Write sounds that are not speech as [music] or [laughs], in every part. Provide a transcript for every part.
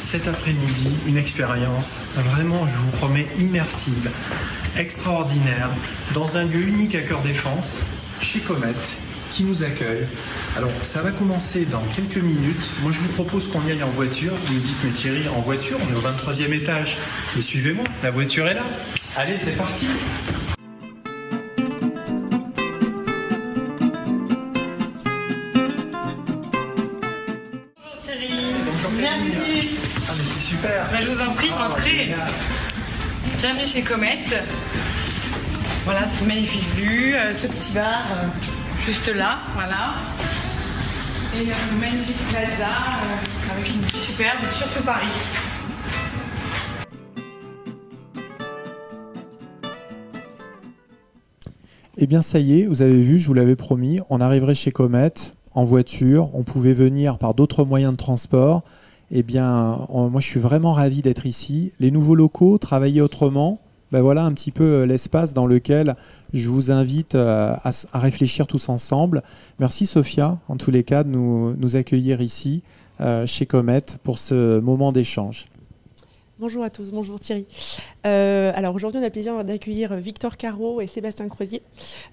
cet après-midi une expérience vraiment, je vous promets, immersive, extraordinaire, dans un lieu unique à Cœur Défense, chez Comet, qui nous accueille. Alors, ça va commencer dans quelques minutes. Moi, je vous propose qu'on y aille en voiture. Vous me dites, mais Thierry, en voiture, on est au 23e étage. Mais suivez-moi, la voiture est là. Allez, c'est parti. Bienvenue chez Comet. Voilà, cette magnifique vue, euh, ce petit bar euh, juste là, voilà. Et une magnifique plaza euh, avec une vue superbe sur tout Paris. Eh bien, ça y est, vous avez vu, je vous l'avais promis, on arriverait chez Comet en voiture, on pouvait venir par d'autres moyens de transport. Eh bien, moi, je suis vraiment ravi d'être ici. Les nouveaux locaux, travailler autrement, ben voilà un petit peu euh, l'espace dans lequel je vous invite euh, à, réfléchir tous ensemble. Merci Sophia, en tous les cas, de nous, nous accueillir ici euh, chez Comet pour ce moment d'échange. Bonjour à tous, bonjour Thierry. Euh, alors aujourd'hui, on a le plaisir d'accueillir Victor Caro et Sébastien Crozier.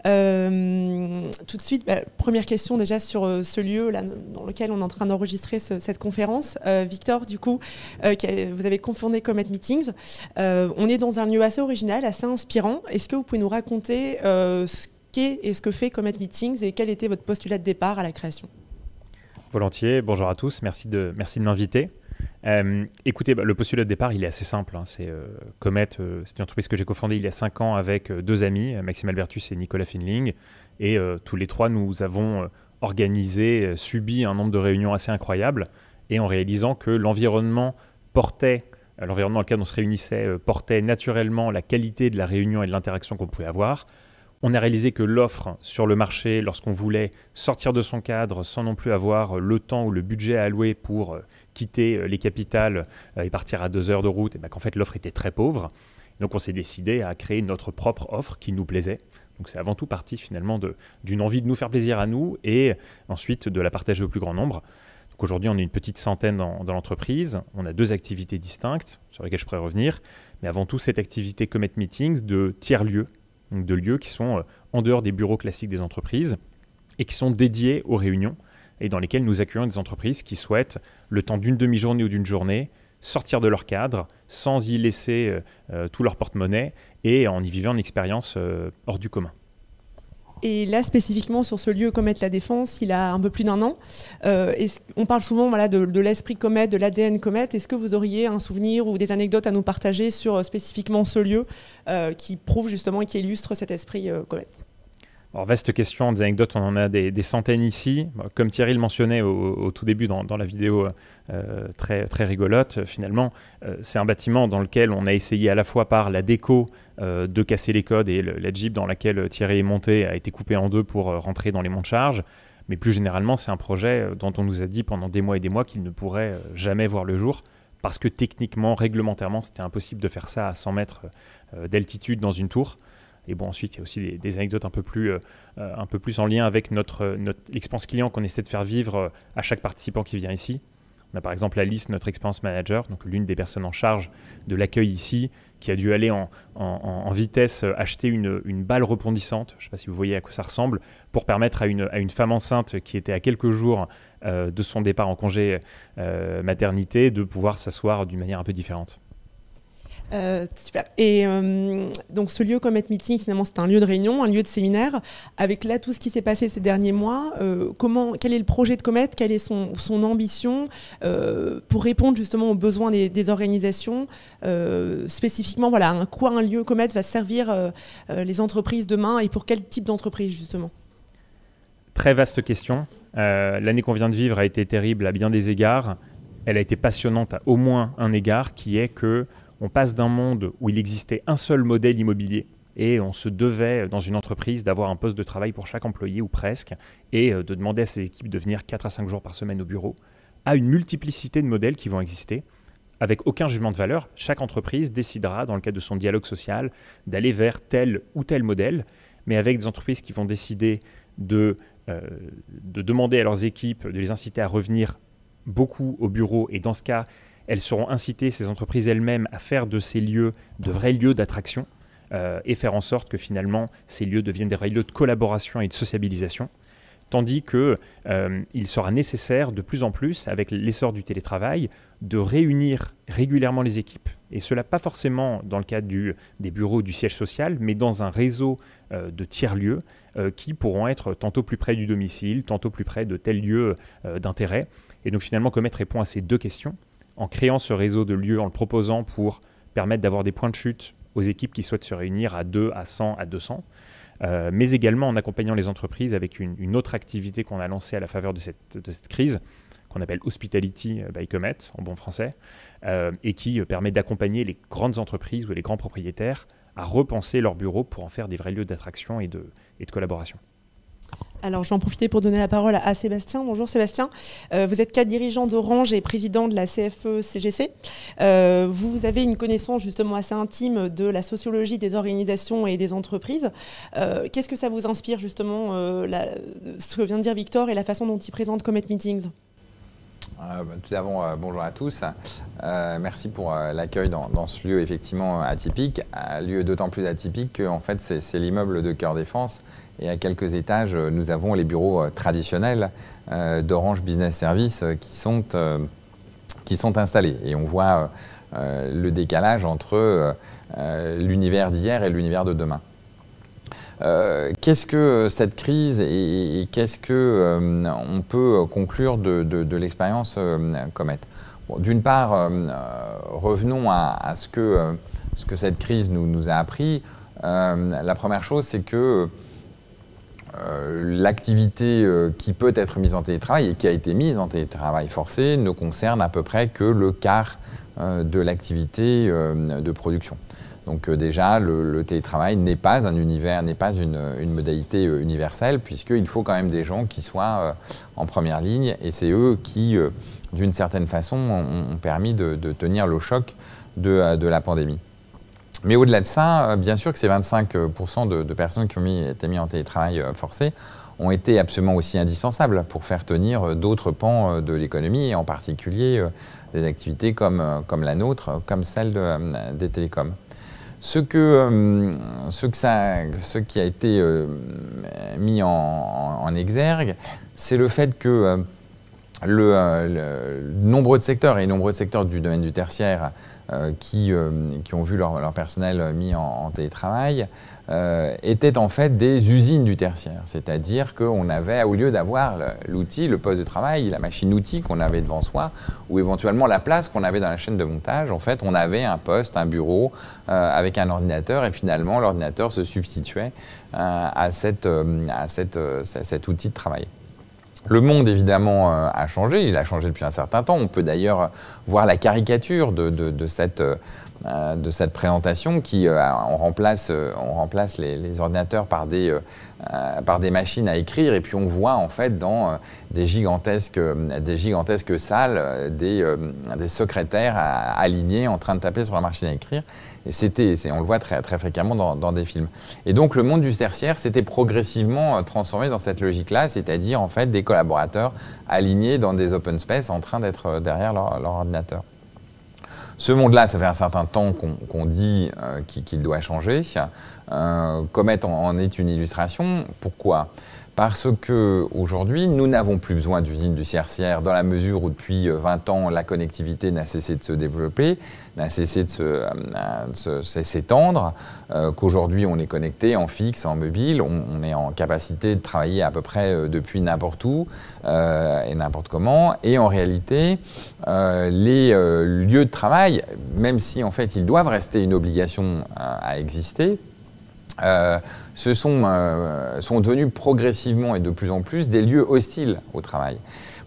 Euh, tout de suite, bah, première question déjà sur euh, ce lieu dans lequel on est en train d'enregistrer ce- cette conférence. Victor, du coup, vous avez confondé Comet Meetings. On est dans un lieu assez original, assez inspirant. Est-ce que vous pouvez nous raconter ce qu'est et ce que fait Comet Meetings et quel était votre postulat de départ à la création? Volontiers, bonjour à tous, merci de m'inviter. Euh, écoutez, bah, le postulat de départ, il est assez simple. hein. C'est euh, Comet, euh, c'est une entreprise que j'ai cofondée il y a 5 ans avec euh, deux amis, Maxime Albertus et Nicolas Finling. Et tous les trois, nous avons organisé, subi un nombre de réunions assez incroyable. Et en réalisant que l'environnement portait, l'environnement dans lequel on se réunissait, portait naturellement la qualité de la réunion et de l'interaction qu'on pouvait avoir. On a réalisé que l'offre sur le marché, lorsqu'on voulait sortir de son cadre sans non plus avoir le temps ou le budget à allouer pour quitter euh, les capitales euh, et partir à deux heures de route, et ben qu'en fait l'offre était très pauvre. Donc on s'est décidé à créer notre propre offre qui nous plaisait. Donc c'est avant tout parti finalement d'une envie de nous faire plaisir à nous et ensuite de la partager au plus grand nombre. Donc aujourd'hui on est une petite centaine dans, dans l'entreprise. On a deux activités distinctes sur lesquelles je pourrais revenir. Mais avant tout cette activité Comet Meetings de tiers-lieux, donc de lieux qui sont euh, en dehors des bureaux classiques des entreprises et qui sont dédiés aux réunions et dans lesquelles nous accueillons des entreprises qui souhaitent, le temps d'une demi-journée ou d'une journée, sortir de leur cadre sans y laisser euh, euh, tout leur porte-monnaie et en y vivant une expérience euh, hors du commun. Et là, spécifiquement sur ce lieu Comet La Défense, il a un peu plus d'un an. On parle souvent voilà, de, l'esprit Comet, de l'ADN Comet. Est-ce que vous auriez un souvenir ou des anecdotes à nous partager sur spécifiquement ce lieu qui prouve justement et qui illustre cet esprit Comet? Alors, vaste question, des anecdotes, on en a des, centaines ici. Comme Thierry le mentionnait au, tout début dans, la vidéo euh, très, très rigolote, euh, finalement, euh, c'est un bâtiment dans lequel on a essayé à la fois par la déco de casser les codes et la Jeep dans laquelle Thierry est monté a été coupée en deux pour rentrer dans les monts de charge. Mais plus généralement, c'est un projet dont on nous a dit pendant des mois et des mois qu'il ne pourrait jamais voir le jour parce que techniquement, réglementairement, c'était impossible de faire ça à 100 mètres d'altitude dans une tour. Et bon, ensuite, il y a aussi des, anecdotes un peu plus, euh, euh, un peu plus en lien avec notre, euh, notre expérience client qu'on essaie de faire vivre à chaque participant qui vient ici. On a par exemple Alice, notre expérience manager, donc l'une des personnes en charge de l'accueil ici, qui a dû aller en, vitesse acheter une, balle rebondissante, je ne sais pas si vous voyez à quoi ça ressemble, pour permettre à une, femme enceinte qui était à quelques jours de son départ en congé maternité de pouvoir s'asseoir d'une manière un peu différente. Euh, super. Et euh, donc ce lieu Comet Meeting, finalement, c'est un lieu de réunion, un lieu de séminaire. Avec là tout ce qui s'est passé ces derniers mois, euh, comment, quel est le projet de Comet? Quelle est son, ambition pour répondre justement aux besoins des, organisations? Spécifiquement, voilà, à quoi un lieu Comet va servir les entreprises demain et pour quel type d'entreprise justement? Très vaste question. L'année qu'on vient de vivre a été terrible à bien des égards. Elle a été passionnante à au moins un égard, qui est que on passe d'un monde où il existait un seul modèle immobilier et on se devait dans une entreprise d'avoir un poste de travail pour chaque employé ou presque et euh, de demander à ses équipes de venir 4 à 5 jours par semaine au bureau, à une multiplicité de modèles qui vont exister. Avec aucun jugement de valeur, chaque entreprise décidera, dans le cadre de son dialogue social, d'aller vers tel ou tel modèle, mais avec des entreprises qui vont décider de, euh, de demander à leurs équipes, de les inciter à revenir beaucoup au bureau et dans ce cas, elles seront incitées, ces entreprises elles-mêmes, à faire de ces lieux de vrais lieux d'attraction euh, et faire en sorte que finalement ces lieux deviennent des vrais lieux de collaboration et de sociabilisation. Tandis qu'il euh, sera nécessaire de plus en plus, avec l'essor du télétravail, de réunir régulièrement les équipes. Et cela pas forcément dans le cadre des bureaux du siège social, mais dans un réseau euh, de tiers-lieux qui pourront être tantôt plus près du domicile, tantôt plus près de tel lieu d'intérêt. Et donc finalement, Comet répond à ces deux questions en créant ce réseau de lieux, en le proposant pour permettre d'avoir des points de chute aux équipes qui souhaitent se réunir à 2, à 100, à 200, euh, mais également en accompagnant les entreprises avec une, autre activité qu'on a lancée à la faveur de cette, crise, qu'on appelle Hospitality by Comet en bon français, euh, et qui permet d'accompagner les grandes entreprises ou les grands propriétaires à repenser leurs bureaux pour en faire des vrais lieux d'attraction et de collaboration. Alors, je vais en profiter pour donner la parole à Sébastien. Bonjour Sébastien. Euh, vous êtes cadre dirigeant d'Orange et président de la CFE-CGC. Euh, vous avez une connaissance justement assez intime de la sociologie des organisations et des entreprises. Euh, qu'est-ce que ça vous inspire justement, ce que vient de dire Victor et la façon dont il présente Comet Meetings? Bah, tout d'abord, bonjour à tous. merci pour l'accueil dans, ce lieu effectivement atypique, un lieu d'autant plus atypique que fait c'est l'immeuble de Cœur Défense et à quelques étages, euh, nous avons les bureaux euh, traditionnels euh, d'Orange Business Service qui sont, qui sont installés. Et on voit le décalage entre l'univers d'hier et l'univers de demain. qu'est-ce que cette crise et, qu'est-ce que on peut conclure de, l'expérience Comet? D'une part, revenons à, ce, que, ce que cette crise nous, a appris. la première chose, c'est que l'activité euh, qui peut être mise en télétravail et qui a été mise en télétravail forcé ne concerne à peu près que le quart euh, de l'activité de production. Donc déjà, le, télétravail n'est pas un univers, n'est pas une, modalité universelle, puisqu'il faut quand même des gens qui soient en première ligne, et c'est eux qui, d'une certaine façon, ont, permis de, tenir le choc de la pandémie. Mais au-delà de ça, euh, bien sûr que ces 25% de, personnes qui ont été mises en télétravail euh, forcé ont été absolument aussi indispensables pour faire tenir euh, d'autres pans de l'économie, et en particulier des activités comme, la nôtre, comme celle des télécoms. Ce, que, ce, qui a été mis en, exergue, c'est le fait que le, nombreux secteurs, et nombreux secteurs du domaine du tertiaire, qui, euh, qui, ont vu leur, personnel mis en, télétravail euh, étaient en fait des usines du tertiaire. C'est-à-dire qu'on avait, au lieu d'avoir l'outil, le poste de travail, la machine-outil qu'on avait devant soi, ou éventuellement la place qu'on avait dans la chaîne de montage, en fait, on avait un poste, un bureau avec un ordinateur, et finalement, l'ordinateur se substituait à, cette, à cette, cet outil de travail. Le monde, évidemment, euh, a changé. Il a changé depuis un certain temps. On peut d'ailleurs voir la caricature de, cette, euh, cette présentation qui euh, on remplace, les, ordinateurs par des, machines à écrire et puis on voit en fait dans des, gigantesques, des gigantesques salles des, des secrétaires alignés en train de taper sur la machine à écrire c'était, on le voit très, très fréquemment dans, des films. Et donc le monde du tertiaire s'était progressivement euh, transformé dans cette logique-là, c'est-à-dire en fait des collaborateurs alignés dans des open space en train d'être euh, derrière leur, ordinateur. Ce monde-là, ça fait un certain temps qu'on dit euh, qu'il doit changer. Comet en, est une illustration. Pourquoi? Parce qu'aujourd'hui, nous n'avons plus besoin d'usines du tertiaire dans la mesure où depuis 20 ans, la connectivité n'a cessé de se développer n'a cessé de euh, s'étendre, euh, qu'aujourd'hui on est connecté en fixe, en mobile, on, est en capacité de travailler à peu près euh, depuis n'importe où et n'importe comment. Et en réalité, les lieux de travail, même si en fait ils doivent rester une obligation à exister, ce sont, sont devenus progressivement et de plus en plus des lieux hostiles au travail.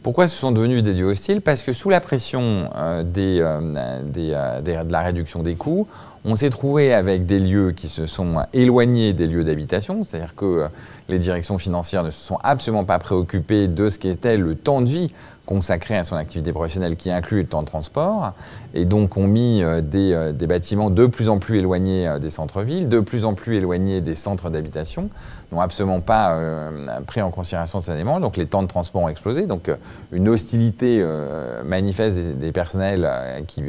Pourquoi ce sont devenus des lieux hostiles? Parce que sous la pression euh, euh, euh, de la réduction des coûts, on s'est trouvé avec des lieux qui se sont éloignés des lieux d'habitation, c'est-à-dire que les directions financières ne se sont absolument pas préoccupées de ce qu'était le temps de vie consacré à son activité professionnelle qui inclut le temps de transport, et donc ont mis des, des, bâtiments de plus en plus éloignés des centres-villes, de plus en plus éloignés des centres d'habitation, n'ont absolument pas pris en considération ces éléments, donc les temps de transport ont explosé, donc une hostilité manifeste des personnels qui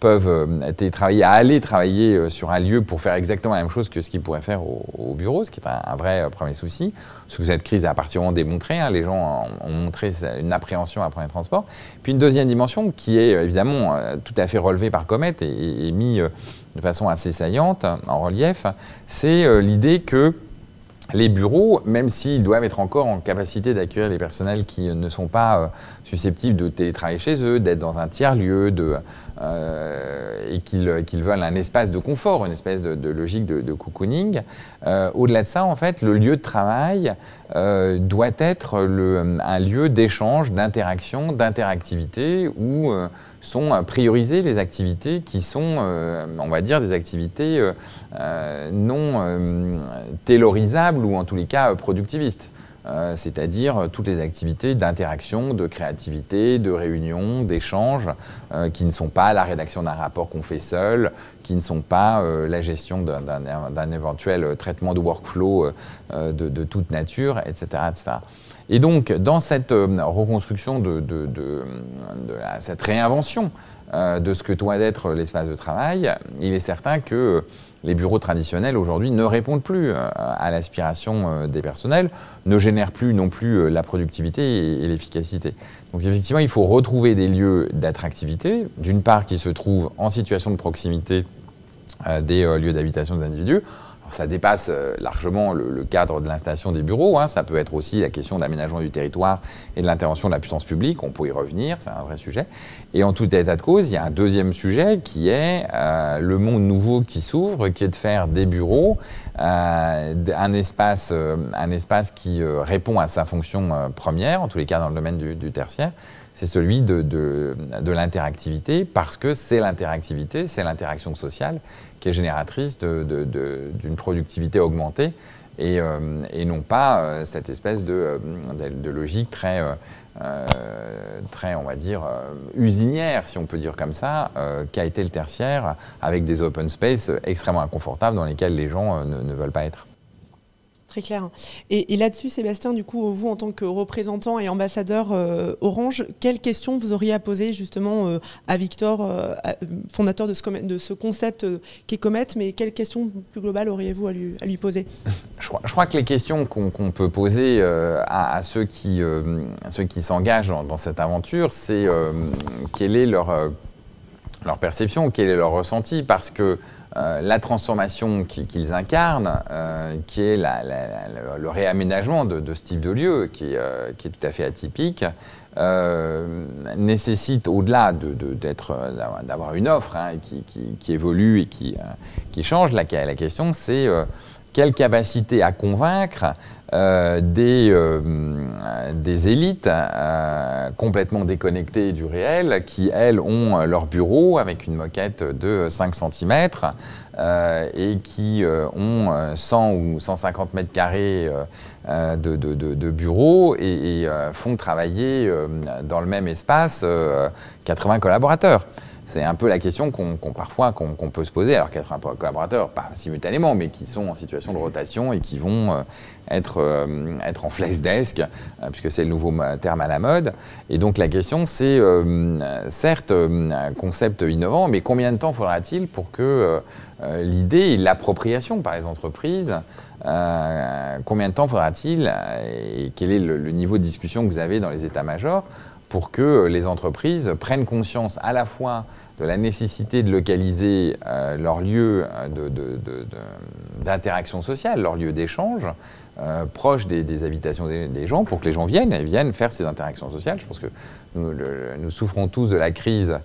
peuvent euh, aller travailler euh, sur un lieu pour faire exactement la même chose que ce qu'ils pourraient faire au, bureau, ce qui est un, vrai euh, premier souci. Ce que cette crise a particulièrement démontré, hein, les gens ont, montré une appréhension prendre les transports. Puis une deuxième dimension qui est évidemment tout à fait relevée par Comet et, et, mis de façon assez saillante en relief, c'est l'idée que les bureaux, même s'ils doivent être encore en capacité d'accueillir les personnels qui ne sont pas susceptibles de télétravailler chez eux, d'être dans un tiers-lieu, euh, et qu'ils veulent un espace de confort, une espèce de, logique de, cocooning. Euh, au-delà de ça, en fait, le lieu de travail euh, doit être un lieu d'échange, d'interaction, d'interactivité où sont priorisées les activités qui sont, on va dire, des activités non taylorisables ou en tous les cas productivistes. Euh, c'est-à-dire euh, toutes les activités d'interaction, de créativité, de réunion, d'échange, euh, qui ne sont pas la rédaction d'un rapport qu'on fait seul, qui ne sont pas la gestion d'un éventuel traitement de workflow de, toute nature, etc. Et donc, dans cette reconstruction de, cette réinvention de ce que doit être l'espace de travail, il est certain que les bureaux traditionnels aujourd'hui ne répondent plus euh, à l'aspiration euh, des personnels, ne génèrent plus non plus euh, la productivité et, l'efficacité. Donc effectivement, il faut retrouver des lieux d'attractivité, d'une part qui se trouvent en situation de proximité des lieux d'habitation des individus, ça dépasse euh, largement le, cadre de l'installation des bureaux. Hein. Ça peut être aussi la question d'aménagement du territoire et de l'intervention de la puissance publique. On peut y revenir, c'est un vrai sujet. Et en tout état de cause, il y a un deuxième sujet qui est euh, le monde nouveau qui s'ouvre, qui est de faire des bureaux euh, un, espace, un espace qui répond à sa fonction première, en tous les cas dans le domaine du, tertiaire c'est celui de, de, de l'interactivité, parce que c'est l'interactivité, c'est l'interaction sociale génératrice d'une productivité augmentée et, euh, non pas euh, cette espèce de, euh, logique très, très, on va dire, usinière, si on peut dire comme ça, qu'a été le tertiaire, avec des open space extrêmement inconfortables dans lesquels les gens ne veulent pas être. Très clair. Et, là-dessus, Sébastien, du coup, vous, en tant que représentant et ambassadeur euh, Orange, quelles questions vous auriez à poser justement euh, à Victor, euh, fondateur de ce, de ce concept qui est Comet, mais quelles questions plus globales auriez-vous à lui, à poser? [laughs] Je crois, que les questions qu'on peut poser à, ceux qui, ceux qui s'engagent dans, dans, cette aventure, c'est quelle est leur, leur perception, quel est leur ressenti, parce que euh, la transformation qu'ils incarnent, euh, qui est le réaménagement de, ce type de lieu, qui, euh, est tout à fait atypique, nécessite, au-delà d'avoir une offre hein, qui, évolue et qui, change, la question c'est quelle capacité à convaincre des, des, élites complètement déconnectées du réel qui, elles, ont leur bureau avec une moquette de 5 cm euh, et qui euh, ont 100 ou 150 mètres carrés de, de, de, bureaux et, et font travailler dans le même espace 80 collaborateurs c'est un peu la question qu'on parfois qu'on peut se poser. Alors 80 collaborateurs, pas simultanément, mais qui sont en situation de rotation et qui vont euh, être, euh, être en flex desk, euh, puisque c'est le nouveau terme à la mode. Et donc la question, c'est certes un concept innovant, mais combien de temps faudra-t-il pour que l'idée et l'appropriation par les entreprises combien de temps faudra-t-il et quel est le, niveau de discussion que vous avez dans les états-majors pour que les entreprises prennent conscience à la fois de la nécessité de localiser euh, leur lieu euh, d'interaction sociale, leur lieu d'échange, euh, proche des, habitations des, gens, pour que les gens viennent et viennent faire ces interactions sociales. Je pense que nous, souffrons tous de la crise,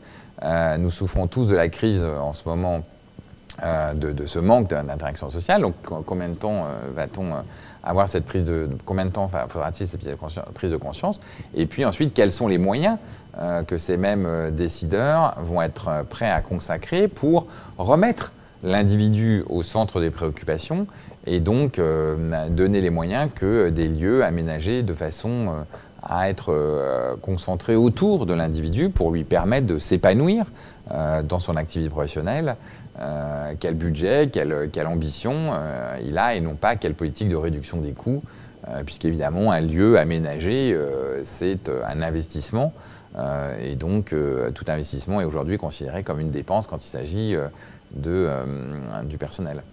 nous souffrons tous de la crise en ce moment, de, ce manque d'interaction sociale. Donc combien de temps va-t-on avoir cette prise de, combien de temps faudra-t-il cette prise de conscience? Et puis ensuite, quels sont les moyens que ces mêmes euh, décideurs vont être euh, prêts à consacrer pour remettre l'individu au centre des préoccupations et donc donner les moyens que des lieux aménagés de façon à être concentrés autour de l'individu pour lui permettre de s'épanouir dans son activité professionnelle, quel budget, quelle, ambition il a et non pas quelle politique de réduction des coûts euh, puisqu'évidemment, un lieu aménagé, euh, c'est euh, un investissement. Et donc, tout investissement est aujourd'hui considéré comme une dépense quand il s'agit de, du personnel.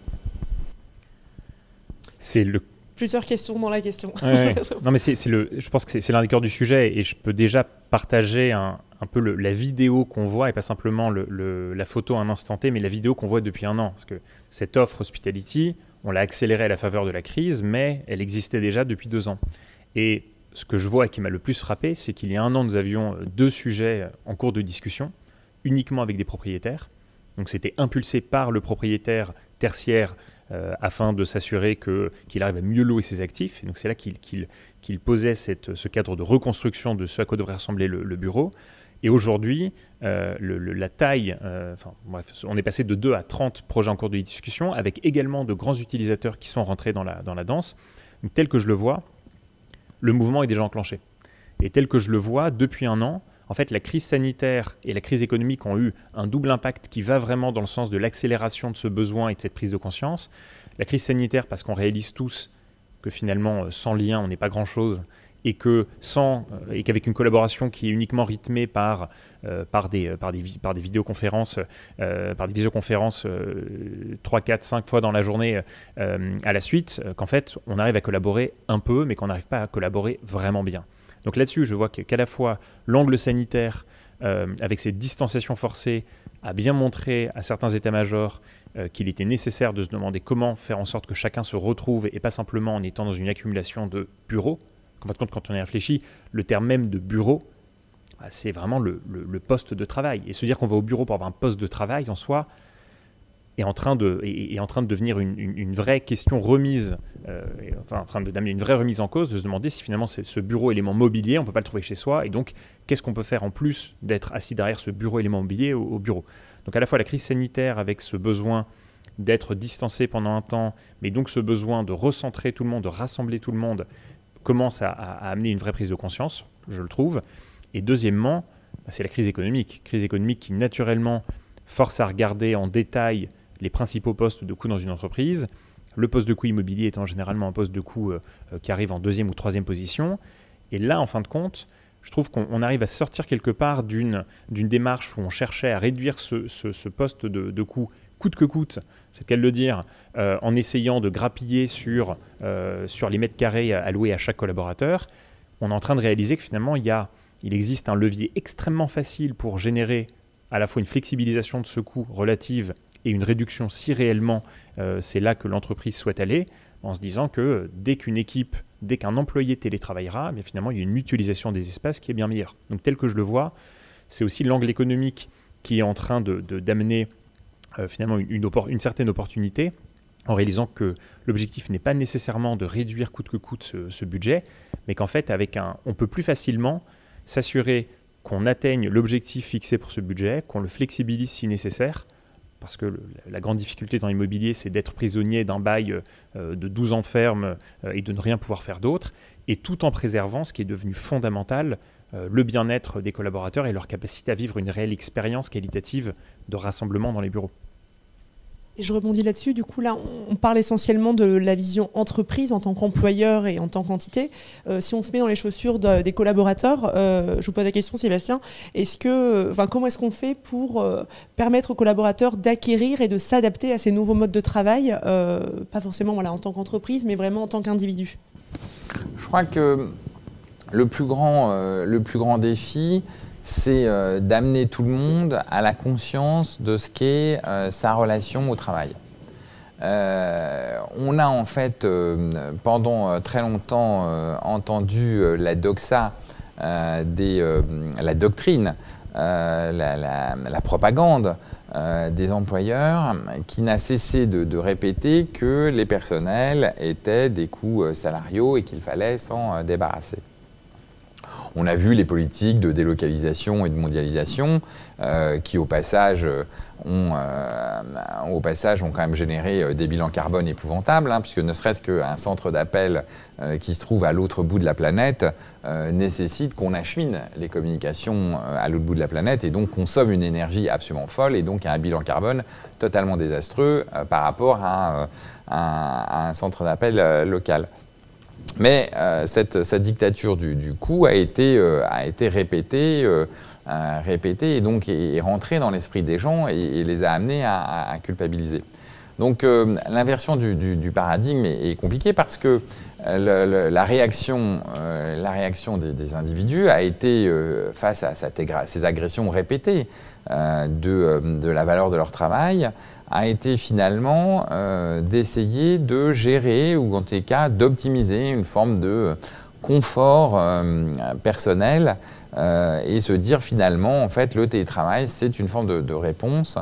C'est le plusieurs questions dans la question. [laughs] non, mais c'est le, je pense que c'est l'un des cœurs du sujet et je peux déjà partager un, un peu la vidéo qu'on voit et pas simplement le, la photo à un instant T, mais la vidéo qu'on voit depuis un an. Parce que cette offre Hospitality, on l'a accélérée à la faveur de la crise, mais elle existait déjà depuis deux ans. Et ce que je vois et qui m'a le plus frappé, c'est qu'il y a un an, nous avions deux sujets en cours de discussion, uniquement avec des propriétaires. Donc c'était impulsé par le propriétaire tertiaire euh, afin de s'assurer qu'il arrive à mieux louer ses actifs. Et donc c'est là qu'il posait ce cadre de reconstruction de ce à quoi devrait ressembler le bureau. Et aujourd'hui, euh, la taille, euh, on est passé de 2 à 30 projets en cours de discussion, avec également de grands utilisateurs qui sont rentrés dans la danse. tel que je le vois, le mouvement est déjà enclenché. Et tel que je le vois, depuis un an, en fait, la crise sanitaire et la crise économique ont eu un double impact qui va vraiment dans le sens de l'accélération de ce besoin et de cette prise de conscience. La crise sanitaire, parce qu'on réalise tous que finalement, euh, sans lien, on n'est pas grand-chose, et que sans euh, et qu'avec une collaboration qui est uniquement rythmée par par des euh, par des par des vidéoconférences par des visioconférences 3 4 5 fois dans la journée à la suite qu'en fait on arrive à collaborer un peu mais qu'on n'arrive pas à collaborer vraiment bien. Donc là-dessus, je vois qu'à la fois l'angle sanitaire avec cette distanciation forcée a bien montré à certains états-majors qu'il était nécessaire de se demander comment faire en sorte que chacun se retrouve et pas simplement en étant dans une accumulation de bureaux, en fin quand on y réfléchit, le terme même de bureau, c'est vraiment le, poste de travail. Et se dire qu'on va au bureau pour avoir un poste de travail en soi est en train de, est, en train de devenir une, vraie question remise, euh, enfin en train d'amener une vraie remise en cause, de se demander si finalement ce bureau élément mobilier, on ne peut pas le trouver chez soi, et donc qu'est-ce qu'on peut faire en plus d'être assis derrière ce bureau élément mobilier au, bureau? Donc à la fois la crise sanitaire avec ce besoin d'être distancé pendant un temps, mais donc ce besoin de recentrer tout le monde, de rassembler tout le monde, commence à, amener une vraie prise de conscience, je le trouve. Et deuxièmement, bah, c'est la crise économique. Crise économique qui naturellement force à regarder en détail les principaux postes de coût dans une entreprise. Le poste de coût immobilier étant généralement un poste de coût euh, euh, qui arrive en deuxième ou troisième position. Et là, en fin de compte, je trouve qu'on arrive à sortir quelque part d'une démarche où on cherchait à réduire ce, poste de, de coût coûte que coûte, c'est qu'elle le dire, euh, en essayant de grappiller sur les mètres carrés alloués à chaque collaborateur, on est en train de réaliser que finalement, il, y a, il existe un levier extrêmement facile pour générer à la fois une flexibilisation de ce coût relative et une réduction si réellement euh, c'est là que l'entreprise souhaite aller, en se disant que dès qu'une équipe, dès qu'un employé télétravaillera, mais finalement il y a une mutualisation des espaces qui est bien meilleure. Donc tel que je le vois, c'est aussi l'angle économique qui est en train d'amener de, euh, finalement une, certaine opportunité en réalisant que l'objectif n'est pas nécessairement de réduire coûte que coûte ce, budget, mais qu'en fait, avec un, on peut plus facilement s'assurer qu'on atteigne l'objectif fixé pour ce budget, qu'on le flexibilise si nécessaire, parce que la grande difficulté dans l'immobilier, c'est d'être prisonnier d'un bail euh, de 12 ans euh, et de ne rien pouvoir faire d'autre, et tout en préservant ce qui est devenu fondamental, le bien-être des collaborateurs et leur capacité à vivre une réelle expérience qualitative de rassemblement dans les bureaux. Je rebondis là-dessus. Du coup, là, on parle essentiellement de la vision entreprise en tant qu'employeur et en tant qu'entité. Euh, si on se met dans les chaussures des collaborateurs, euh, je vous pose la question, Sébastien, est-ce que, enfin, comment est-ce qu'on fait pour euh, permettre aux collaborateurs d'acquérir et de s'adapter à ces nouveaux modes de travail, pas forcément en tant qu'entreprise, mais vraiment en tant qu'individu? Je crois que le plus grand, le plus grand défi, c'est euh, d'amener tout le monde à la conscience de ce qu'est euh, sa relation au travail. Euh, on a en fait pendant très longtemps entendu la doxa, la doctrine, la, propagande des employeurs qui n'a cessé de, répéter que les personnels étaient des coûts salariaux et qu'il fallait s'en débarrasser. On a vu les politiques de délocalisation et de mondialisation euh, qui, au passage, euh, ont, au passage, quand même généré des bilans carbone épouvantables, hein, puisque ne serait-ce qu'un centre d'appel qui se trouve à l'autre bout de la planète nécessite qu'on achemine les communications à l'autre bout de la planète et donc consomme une énergie absolument folle et donc un bilan carbone totalement désastreux par rapport à, un centre d'appel local. Mais euh, cette, dictature du, coup a été, euh, euh, répétée et donc est, rentrée dans l'esprit des gens et, les a amenés à, culpabiliser. Donc l'inversion du, paradigme est, compliquée parce que la réaction, des, individus a été, face à ces agressions répétées de, la valeur de leur travail, a été finalement euh, d'essayer de gérer ou en tout cas d'optimiser une forme de confort euh, personnel euh, et se dire finalement en fait le télétravail c'est une forme de, réponse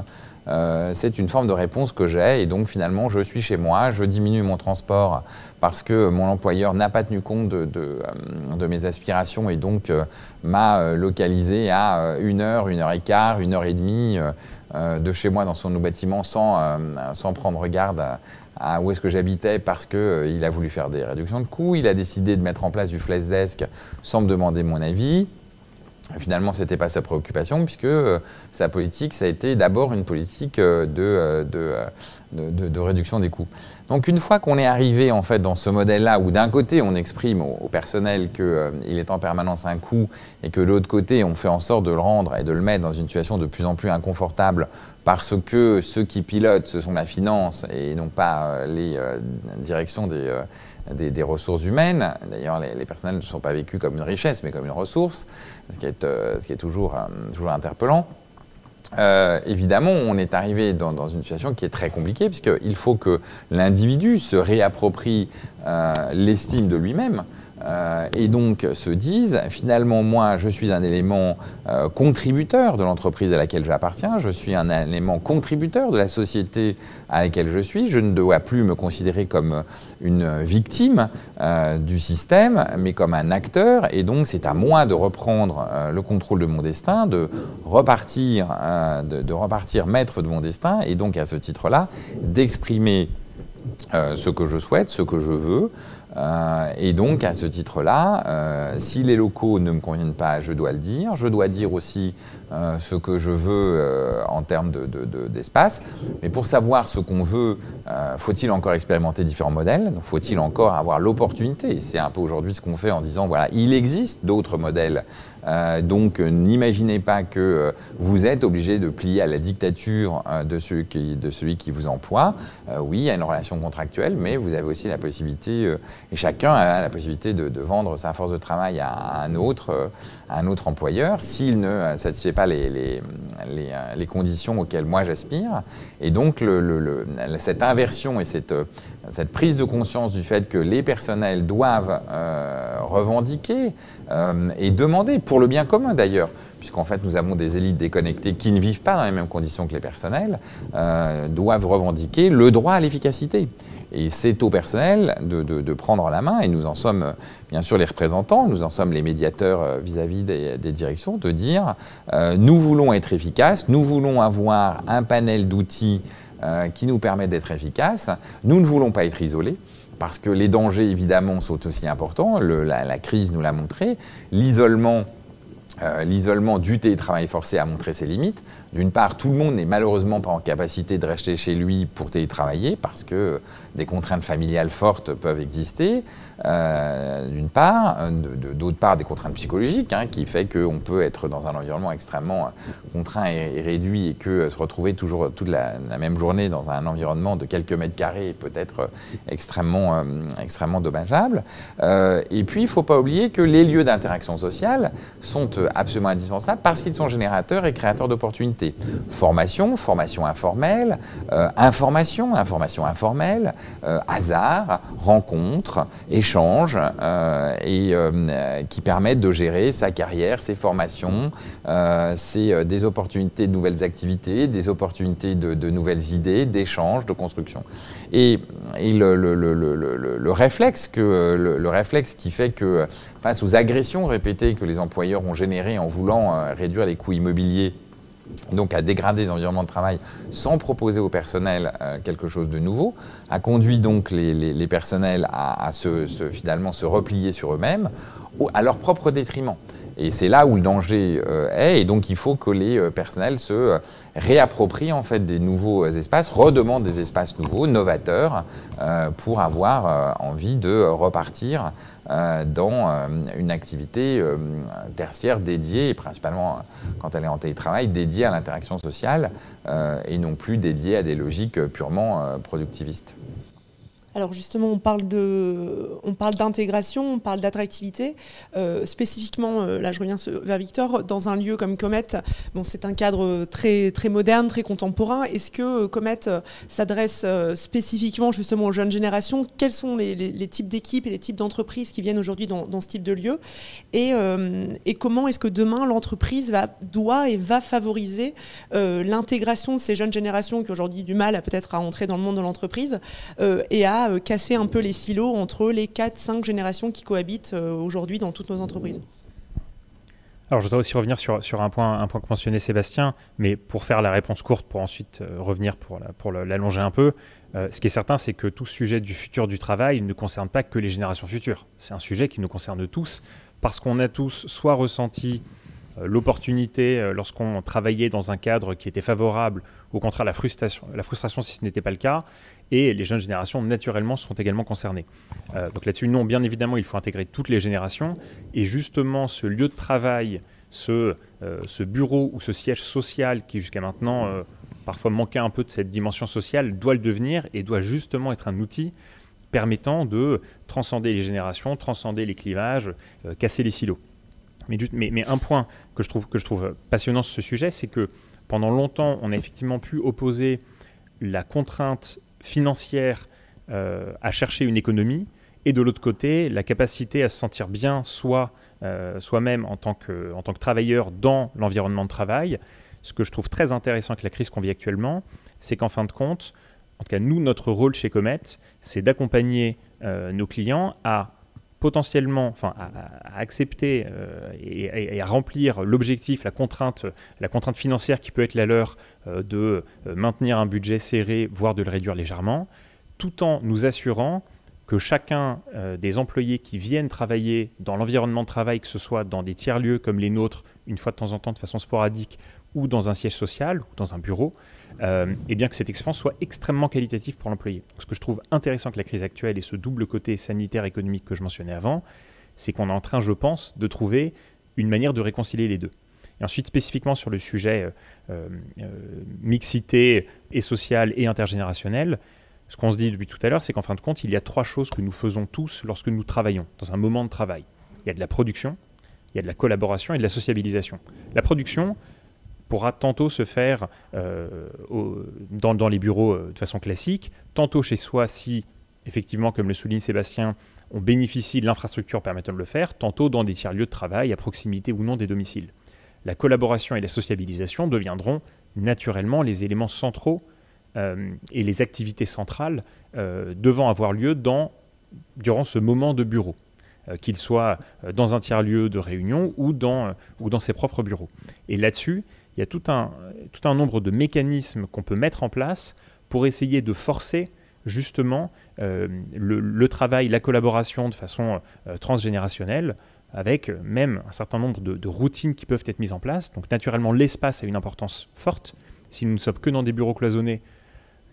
c'est une forme de réponse que j'ai et donc finalement je suis chez moi, je diminue mon transport parce que mon employeur n'a pas tenu compte de, de, mes aspirations et donc m'a localisé à une heure, une heure et quart, une heure et demie de chez moi dans son bâtiment sans, euh, prendre garde à, où est-ce que j'habitais parce qu'il euh, a voulu faire des réductions de coûts. Il a décidé de mettre en place du flash desk sans me demander mon avis. Finalement, ce n'était pas sa préoccupation, puisque sa politique, ça a été d'abord une politique de, réduction des coûts. Donc une fois qu'on est arrivé en fait dans ce modèle-là, où d'un côté on exprime au, personnel qu'il euh, est en permanence un coût, et que de l'autre côté on fait en sorte de le rendre et de le mettre dans une situation de plus en plus inconfortable, parce que ceux qui pilotent, ce sont la finance et non pas euh, les euh, directions des, ressources humaines. D'ailleurs, les, personnels ne sont pas vécus comme une richesse, mais comme une ressource, ce qui est, ce qui est toujours interpellant. Euh, évidemment, on est arrivé dans, une situation qui est très compliquée, puisqu'il faut que l'individu se réapproprie euh, l'estime de lui-même. Euh, et donc se disent finalement moi je suis un élément euh, contributeur de l'entreprise à laquelle j'appartiens, je suis un élément contributeur de la société à laquelle je suis, je ne dois plus me considérer comme une victime euh, du système, mais comme un acteur, et donc c'est à moi de reprendre le contrôle de mon destin, de repartir, de, de, repartir maître de mon destin, et donc à ce titre-là d'exprimer ce que je souhaite, ce que je veux, euh, et donc, à ce titre-là, euh, si les locaux ne me conviennent pas, je dois le dire. Je dois dire aussi euh, ce que je veux en termes d'espace. Mais pour savoir ce qu'on veut, faut-il encore expérimenter différents modèles? Faut-il encore avoir l'opportunité? C'est un peu aujourd'hui ce qu'on fait en disant, voilà, il existe d'autres modèles euh, donc n'imaginez pas que euh, vous êtes obligé de plier à la dictature euh, de, celui qui, vous emploie. oui, il y a une relation contractuelle, mais vous avez aussi la possibilité, et chacun a la possibilité de, vendre sa force de travail à un autre, employeur s'il ne satisfait pas les, conditions auxquelles moi j'aspire. Et donc cette inversion et cette prise de conscience du fait que les personnels doivent revendiquer euh, et demander, pour le bien commun d'ailleurs, puisqu'en fait nous avons des élites déconnectées qui ne vivent pas dans les mêmes conditions que les personnels, euh, doivent revendiquer le droit à l'efficacité. Et c'est au personnel de, prendre la main, et nous en sommes bien sûr les représentants, nous en sommes les médiateurs vis-à-vis des, directions, de dire nous voulons être efficaces, nous voulons avoir un panel d'outils euh, qui nous permet d'être efficaces. Nous ne voulons pas être isolés parce que les dangers, évidemment, sont aussi importants. la, crise nous l'a montré. L'isolement, euh, l'isolement du télétravail forcé a montré ses limites. D'une part, tout le monde n'est malheureusement pas en capacité de rester chez lui pour télétravailler parce que des contraintes familiales fortes peuvent exister. Euh, d'une part, d'autre part des contraintes psychologiques, hein, qui fait qu'on peut être dans un environnement extrêmement euh, contraint et, réduit et que euh, se retrouver toujours toute la, même journée dans un environnement de quelques mètres carrés peut être extrêmement, extrêmement dommageable. et puis, il ne faut pas oublier que les lieux d'interaction sociale sont absolument indispensables parce qu'ils sont générateurs et créateurs d'opportunités. Formation, formation informelle, information, information informelle, hasard, rencontre, échange euh, et euh, qui permettent de gérer sa carrière, ses formations, euh, c'est des opportunités de nouvelles activités, des opportunités de, nouvelles idées, d'échanges, de construction. Et, le, le, réflexe le, réflexe qui fait que face aux agressions répétées que les employeurs ont générées en voulant réduire les coûts immobiliers donc à dégrader les environnements de travail sans proposer au personnel euh, quelque chose de nouveau, a conduit donc les, personnels à, se, finalement se replier sur eux-mêmes à leur propre détriment. Et c'est là où le danger euh, est, et donc il faut que les euh, personnels se réapproprient en fait des nouveaux espaces, redemandent des espaces nouveaux, novateurs, pour avoir envie de repartir euh, dans euh, une activité euh, tertiaire dédiée, et principalement quand elle est en télétravail, dédiée à l'interaction sociale et non plus dédiée à des logiques purement productivistes. Alors justement, on parle de, on parle d'intégration, on parle d'attractivité. Euh, spécifiquement, euh, là, je reviens vers Victor, dans un lieu comme Comet, bon, c'est un cadre très très moderne, très contemporain. Est-ce que euh, Comet s'adresse spécifiquement justement aux jeunes générations? Quels sont les, types d'équipes et les types d'entreprises qui viennent aujourd'hui dans, ce type de lieu? Et, comment est-ce que demain l'entreprise va, doit et va favoriser l'intégration de ces jeunes générations qui aujourd'hui du mal à peut-être à entrer dans le monde de l'entreprise et à euh, casser un peu les silos entre les 4-5 générations qui cohabitent euh, aujourd'hui dans toutes nos entreprises. Alors, je voudrais aussi revenir sur, sur un, point, un point que mentionnait Sébastien, mais pour faire la réponse courte, pour ensuite euh, revenir pour, pour l'allonger un peu. ce qui est certain, c'est que tout sujet du futur du travail ne concerne pas que les générations futures. C'est un sujet qui nous concerne tous, parce qu'on a tous soit ressenti l'opportunité lorsqu'on travaillait dans un cadre qui était favorable, au contraire la frustration, la frustration si ce n'était pas le cas, et les jeunes générations, naturellement, seront également concernées. Euh, donc là-dessus, non, bien évidemment, il faut intégrer toutes les générations. Et justement, ce lieu de travail, ce, euh, bureau ou ce siège social qui, jusqu'à maintenant, euh, parfois manquait un peu de cette dimension sociale, doit le devenir et doit justement être un outil permettant de transcender les générations, transcender les clivages, casser les silos. Mais, un point que je trouve passionnant sur ce sujet, c'est que pendant longtemps, on a effectivement pu opposer la contrainte financière euh, à chercher une économie, et de l'autre côté, la capacité à se sentir bien soi, euh, soi-même en, tant que, en tant que travailleur dans l'environnement de travail. Ce que je trouve très intéressant avec la crise qu'on vit actuellement, c'est qu'en fin de compte, en tout cas nous, notre rôle chez Comet, c'est d'accompagner euh, nos clients à potentiellement, enfin, à, accepter euh, et, à remplir l'objectif, la contrainte, financière qui peut être la leur euh, de euh, maintenir un budget serré, voire de le réduire légèrement, tout en nous assurant que chacun des employés qui viennent travailler dans l'environnement de travail, que ce soit dans des tiers-lieux comme les nôtres, une fois de temps en temps de façon sporadique, ou dans un siège social, ou dans un bureau, euh, et bien que cette expérience soit extrêmement qualitative pour l'employé. Ce que je trouve intéressant avec la crise actuelle et ce double côté sanitaire économique que je mentionnais avant, c'est qu'on est en train, je pense, de trouver une manière de réconcilier les deux. Et ensuite, spécifiquement sur le sujet euh, euh, mixité et sociale et intergénérationnelle, ce qu'on se dit depuis tout à l'heure, c'est qu'en fin de compte, il y a trois choses que nous faisons tous lorsque nous travaillons, dans un moment de travail. Il y a de la production, il y a de la collaboration et de la sociabilisation. La production, pourra tantôt se faire euh, dans, les bureaux euh, de façon classique, tantôt chez soi si, effectivement, comme le souligne Sébastien, on bénéficie de l'infrastructure permettant de le faire, tantôt dans des tiers-lieux de travail à proximité ou non des domiciles. La collaboration et la sociabilisation deviendront naturellement les éléments centraux euh, et les activités centrales devant avoir lieu dans, durant ce moment de bureau qu'il soit dans un tiers-lieu de réunion ou dans, ou dans ses propres bureaux. Et là-dessus, il y a tout un, tout un nombre de mécanismes qu'on peut mettre en place pour essayer de forcer justement euh, le, travail, la collaboration de façon euh, transgénérationnelle, avec même un certain nombre de, routines qui peuvent être mises en place. Donc naturellement, l'espace a une importance forte. Si nous ne sommes que dans des bureaux cloisonnés,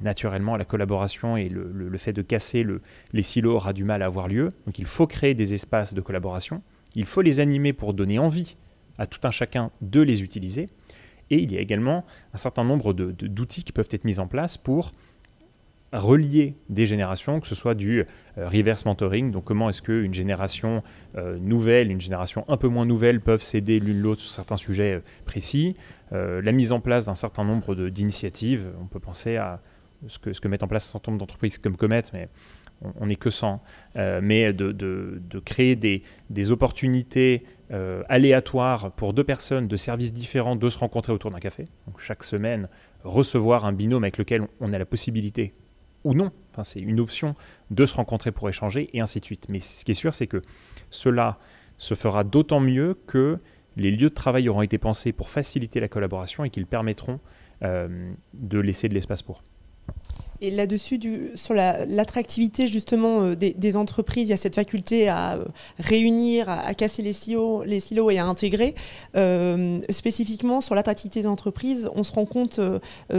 naturellement, la collaboration et le, fait de casser les silos aura du mal à avoir lieu. Donc il faut créer des espaces de collaboration. Il faut les animer pour donner envie à tout un chacun de les utiliser. Et il y a également un certain nombre d'outils qui peuvent être mis en place pour relier des générations, que ce soit du euh, reverse mentoring, donc comment est-ce qu'une génération euh, nouvelle, une génération un peu moins nouvelle peuvent s'aider l'une l'autre sur certains sujets euh, précis, la mise en place d'un certain nombre d'initiatives, on peut penser à ce que, ce que mettent en place un certain nombre d'entreprises comme Comet, mais on n'est que 100, mais de, créer des, opportunités euh, aléatoire pour deux personnes de services différents de se rencontrer autour d'un café. Donc chaque semaine, recevoir un binôme avec lequel on a la possibilité, ou non, enfin, c'est une option, de se rencontrer pour échanger, et ainsi de suite. Mais ce qui est sûr, c'est que cela se fera d'autant mieux que les lieux de travail auront été pensés pour faciliter la collaboration et qu'ils permettront de laisser de l'espace pour. Et là-dessus, sur l'attractivité justement euh, des, entreprises, il y a cette faculté à euh, réunir, à, casser les silos, les silos et à intégrer. Euh, spécifiquement sur l'attractivité des entreprises, on se rend compte,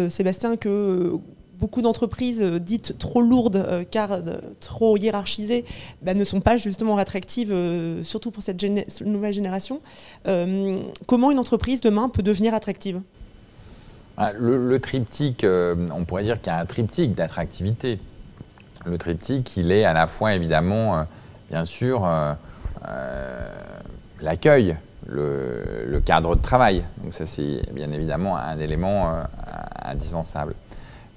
Sébastien, que beaucoup d'entreprises dites trop lourdes car trop hiérarchisées bah, ne sont pas justement attractives, surtout pour cette nouvelle génération. comment une entreprise demain peut devenir attractive? Ah, le, triptyque, euh, on pourrait dire qu'il y a un triptyque d'attractivité. Le triptyque, il est à la fois évidemment, euh, bien sûr, euh, l'accueil, le, cadre de travail. Donc ça, c'est bien évidemment un élément indispensable.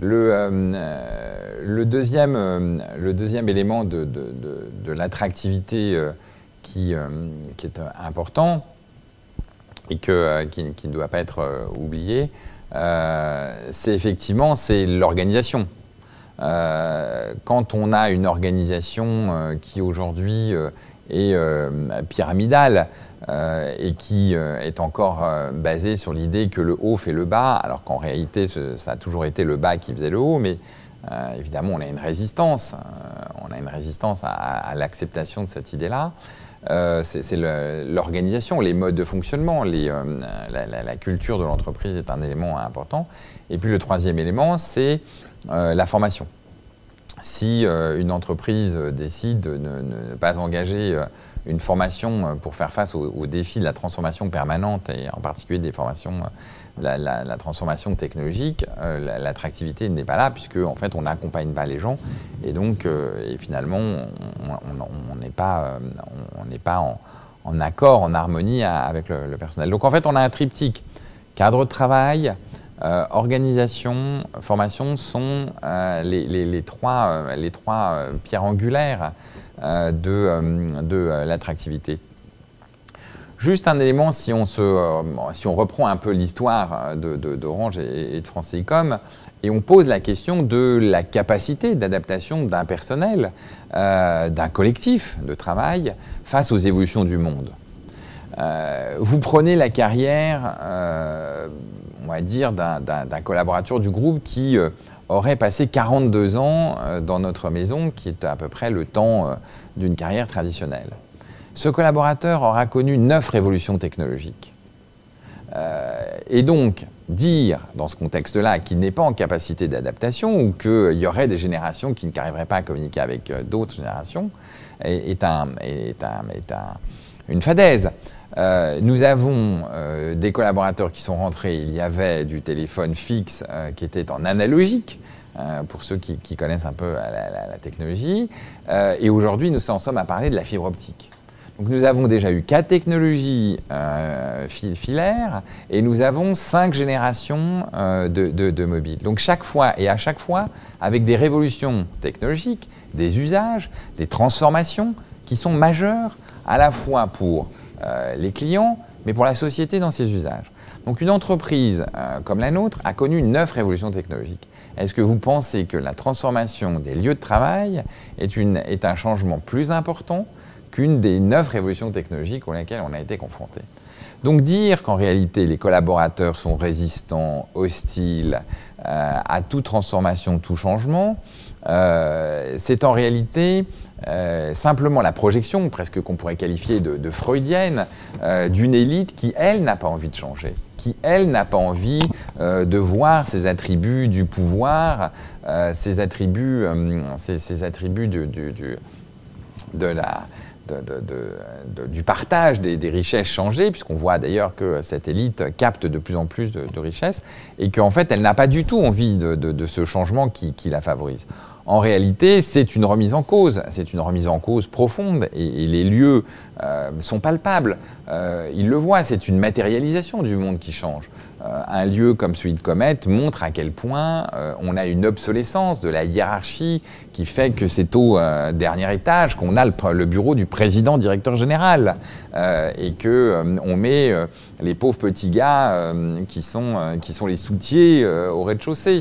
Le, deuxième, élément de, l'attractivité qui, est important et qui, ne doit pas être oublié, c'est effectivement c'est l'organisation. Euh, quand on a une organisation euh, qui aujourd'hui est pyramidale et qui est encore basée sur l'idée que le haut fait le bas, alors qu'en réalité ça a toujours été le bas qui faisait le haut, mais évidemment on a une résistance, on a une résistance à l'acceptation de cette idée-là. Euh, c'est l'organisation, les modes de fonctionnement, euh, la, culture de l'entreprise est un élément important. Et puis le troisième élément, c'est euh, la formation. Si une entreprise décide de ne, pas engager une formation pour faire face aux, défis de la transformation permanente, et en particulier des formations la, transformation technologique, euh, l'attractivité n'est pas là puisque en fait on n'accompagne pas les gens et donc euh, finalement on n'est pas, on, n'est pas euh, en, accord, en harmonie avec le, personnel. Donc en fait on a un triptyque cadre de travail, organisation, formation sont les, trois, pierres angulaires de l'attractivité. Juste un élément, si on, se, euh, si on reprend un peu l'histoire d'Orange et, de France Télécom, et on pose la question de la capacité d'adaptation d'un personnel, euh, d'un collectif de travail face aux évolutions du monde. Euh, vous prenez la carrière, on va dire, d'un collaborateur du groupe qui aurait passé 42 ans dans notre maison, qui est à peu près le temps d'une carrière traditionnelle. Ce collaborateur aura connu neuf révolutions technologiques. Euh, et donc, dire dans ce contexte-là qu'il n'est pas en capacité d'adaptation ou qu'il y aurait des générations qui n'arriveraient pas à communiquer avec euh, d'autres générations est, une fadaise. Euh, nous avons des collaborateurs qui sont rentrés, il y avait du téléphone fixe qui était en analogique, pour ceux qui, connaissent un peu la, technologie, et aujourd'hui nous en sommes à parler de la fibre optique. Nous avons déjà eu quatre technologies euh, filaires et nous avons cinq générations euh, de, mobiles. Donc chaque fois et à chaque fois avec des révolutions technologiques, des usages, des transformations qui sont majeures à la fois pour euh, les clients mais pour la société dans ses usages. Donc une entreprise comme la nôtre a connu neuf révolutions technologiques. Est-ce que vous pensez que la transformation des lieux de travail est un changement plus important qu'une des neuf révolutions technologiques auxquelles on a été confronté. Donc dire qu'en réalité les collaborateurs sont résistants, hostiles euh, à toute transformation, tout changement, euh, c'est en réalité euh, simplement la projection, presque qu'on pourrait qualifier de, freudienne, d'une élite qui, elle, n'a pas envie de changer, qui, elle, n'a pas envie de voir ses attributs du pouvoir, ses attributs, ses, attributs de, du partage des, richesses changer, puisqu'on voit d'ailleurs que cette élite capte de plus en plus de, richesses, et qu'en fait, elle n'a pas du tout envie de, ce changement qui, la favorise. En réalité, c'est une remise en cause, c'est une remise en cause profonde, et, les lieux euh, sont palpables. Euh, ils le voient, c'est une matérialisation du monde qui change. Euh, un lieu comme celui de Comet montre à quel point euh, on a une obsolescence de la hiérarchie qui fait que c'est au euh, dernier étage qu'on a le, bureau du président directeur général et que on met les pauvres petits gars qui sont qui sont les soutiers au rez-de-chaussée.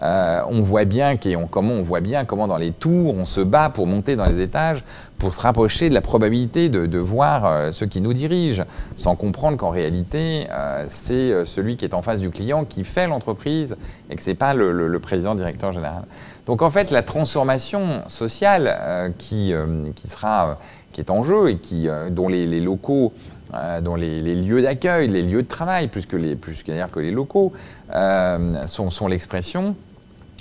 on voit bien comment on voit bien comment dans les tours, on se bat pour monter dans les étages, pour se rapprocher de la probabilité de, voir euh, ceux qui nous dirigent, sans comprendre qu'en réalité, euh, c'est celui qui est en face du client qui fait l'entreprise et que ce n'est pas le, président directeur général. Donc en fait, la transformation sociale qui, qui, sera, qui est en jeu et qui, dont les locaux euh, dont les, lieux d'accueil, les lieux de travail, plus que les, que les locaux, euh, sont, l'expression,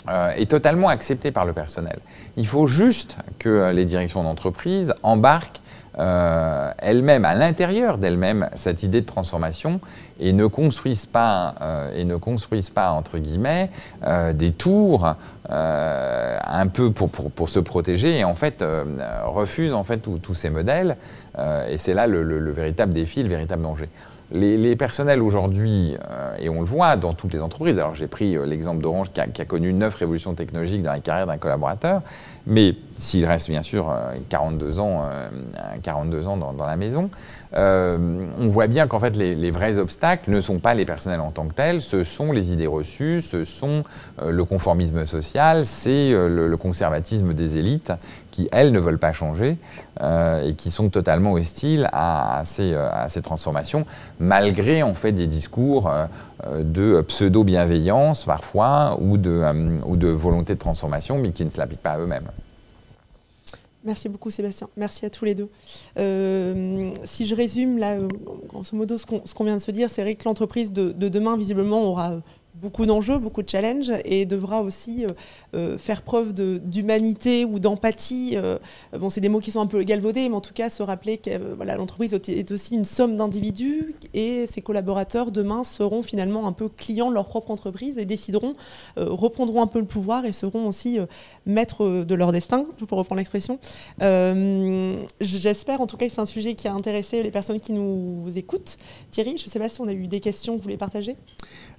euh, est totalement acceptée par le personnel. Il faut juste que les directions d'entreprise embarquent euh, elles-mêmes, à l'intérieur d'elles-mêmes, cette idée de transformation et ne construisent pas, euh, et ne construisent pas entre guillemets, euh, des tours un peu pour, pour, se protéger et en fait refusent en fait tous ces modèles. et c'est là le, véritable défi, le véritable danger. Les, personnels aujourd'hui, et on le voit dans toutes les entreprises, alors j'ai pris l'exemple d'Orange qui, qui, a connu neuf révolutions technologiques dans la carrière d'un collaborateur, mais s'il reste bien sûr 42 euh, ans, 42 euh, ans dans, la maison, euh, on voit bien qu'en fait les, vrais obstacles ne sont pas les personnels en tant que tels, ce sont les idées reçues, ce sont le conformisme social, c'est le, conservatisme des élites qui, elles, ne veulent pas changer et qui sont totalement hostiles à, ces, à, ces, transformations, malgré en fait des discours de pseudo-bienveillance parfois ou de, ou de volonté de transformation, mais qui ne se l'appliquent pas à eux-mêmes. Merci beaucoup Sébastien, merci à tous les deux. Euh, si je résume là, euh, grosso modo, ce qu'on vient de se dire, c'est vrai que l'entreprise de, de, demain, visiblement, aura beaucoup d'enjeux, beaucoup de challenges et devra aussi euh, euh, faire preuve d'humanité ou d'empathie. Euh, bon, c'est des mots qui sont un peu galvaudés, mais en tout cas se rappeler que voilà, l'entreprise est aussi une somme d'individus et ses collaborateurs demain seront finalement un peu clients de leur propre entreprise et décideront, reprendront un peu le pouvoir et seront aussi maîtres de leur destin, pour reprendre l'expression. J'espère en tout cas que c'est un sujet qui a intéressé les personnes qui nous écoutent. Thierry, je ne sais pas si on a eu des questions que vous voulez partager.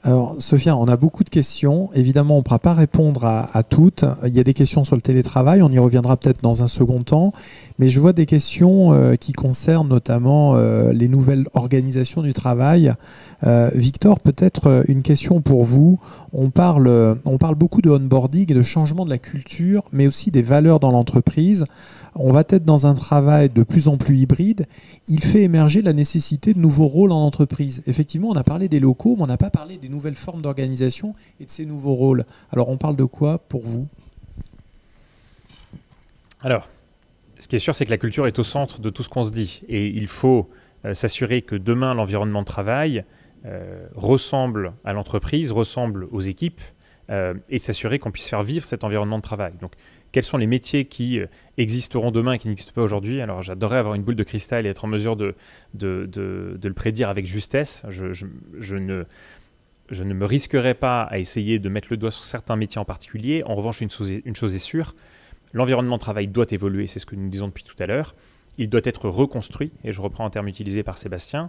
Alors, Sophia, on a beaucoup de questions. Évidemment, on ne pourra pas répondre à, toutes. Il y a des questions sur le télétravail, on y reviendra peut-être dans un second temps. Mais je vois des questions euh, qui concernent notamment euh, les nouvelles organisations du travail. Euh, Victor, peut-être une question pour vous. On parle, on parle beaucoup de onboarding et de changement de la culture, mais aussi des valeurs dans l'entreprise on va être dans un travail de plus en plus hybride, il fait émerger la nécessité de nouveaux rôles en entreprise. Effectivement, on a parlé des locaux, mais on n'a pas parlé des nouvelles formes d'organisation et de ces nouveaux rôles. Alors on parle de quoi pour vous? Alors, ce qui est sûr, c'est que la culture est au centre de tout ce qu'on se dit. Et il faut euh, s'assurer que demain, l'environnement de travail euh, ressemble à l'entreprise, ressemble aux équipes, euh, et s'assurer qu'on puisse faire vivre cet environnement de travail. Donc, quels sont les métiers qui euh, existeront demain et qui n'existent pas aujourd'hui. Alors j'adorerais avoir une boule de cristal et être en mesure de, de, le prédire avec justesse. Je, ne, je ne me risquerai pas à essayer de mettre le doigt sur certains métiers en particulier. En revanche, une chose est, une chose est sûre, l'environnement de travail doit évoluer, c'est ce que nous disons depuis tout à l'heure. Il doit être reconstruit, et je reprends un terme utilisé par Sébastien.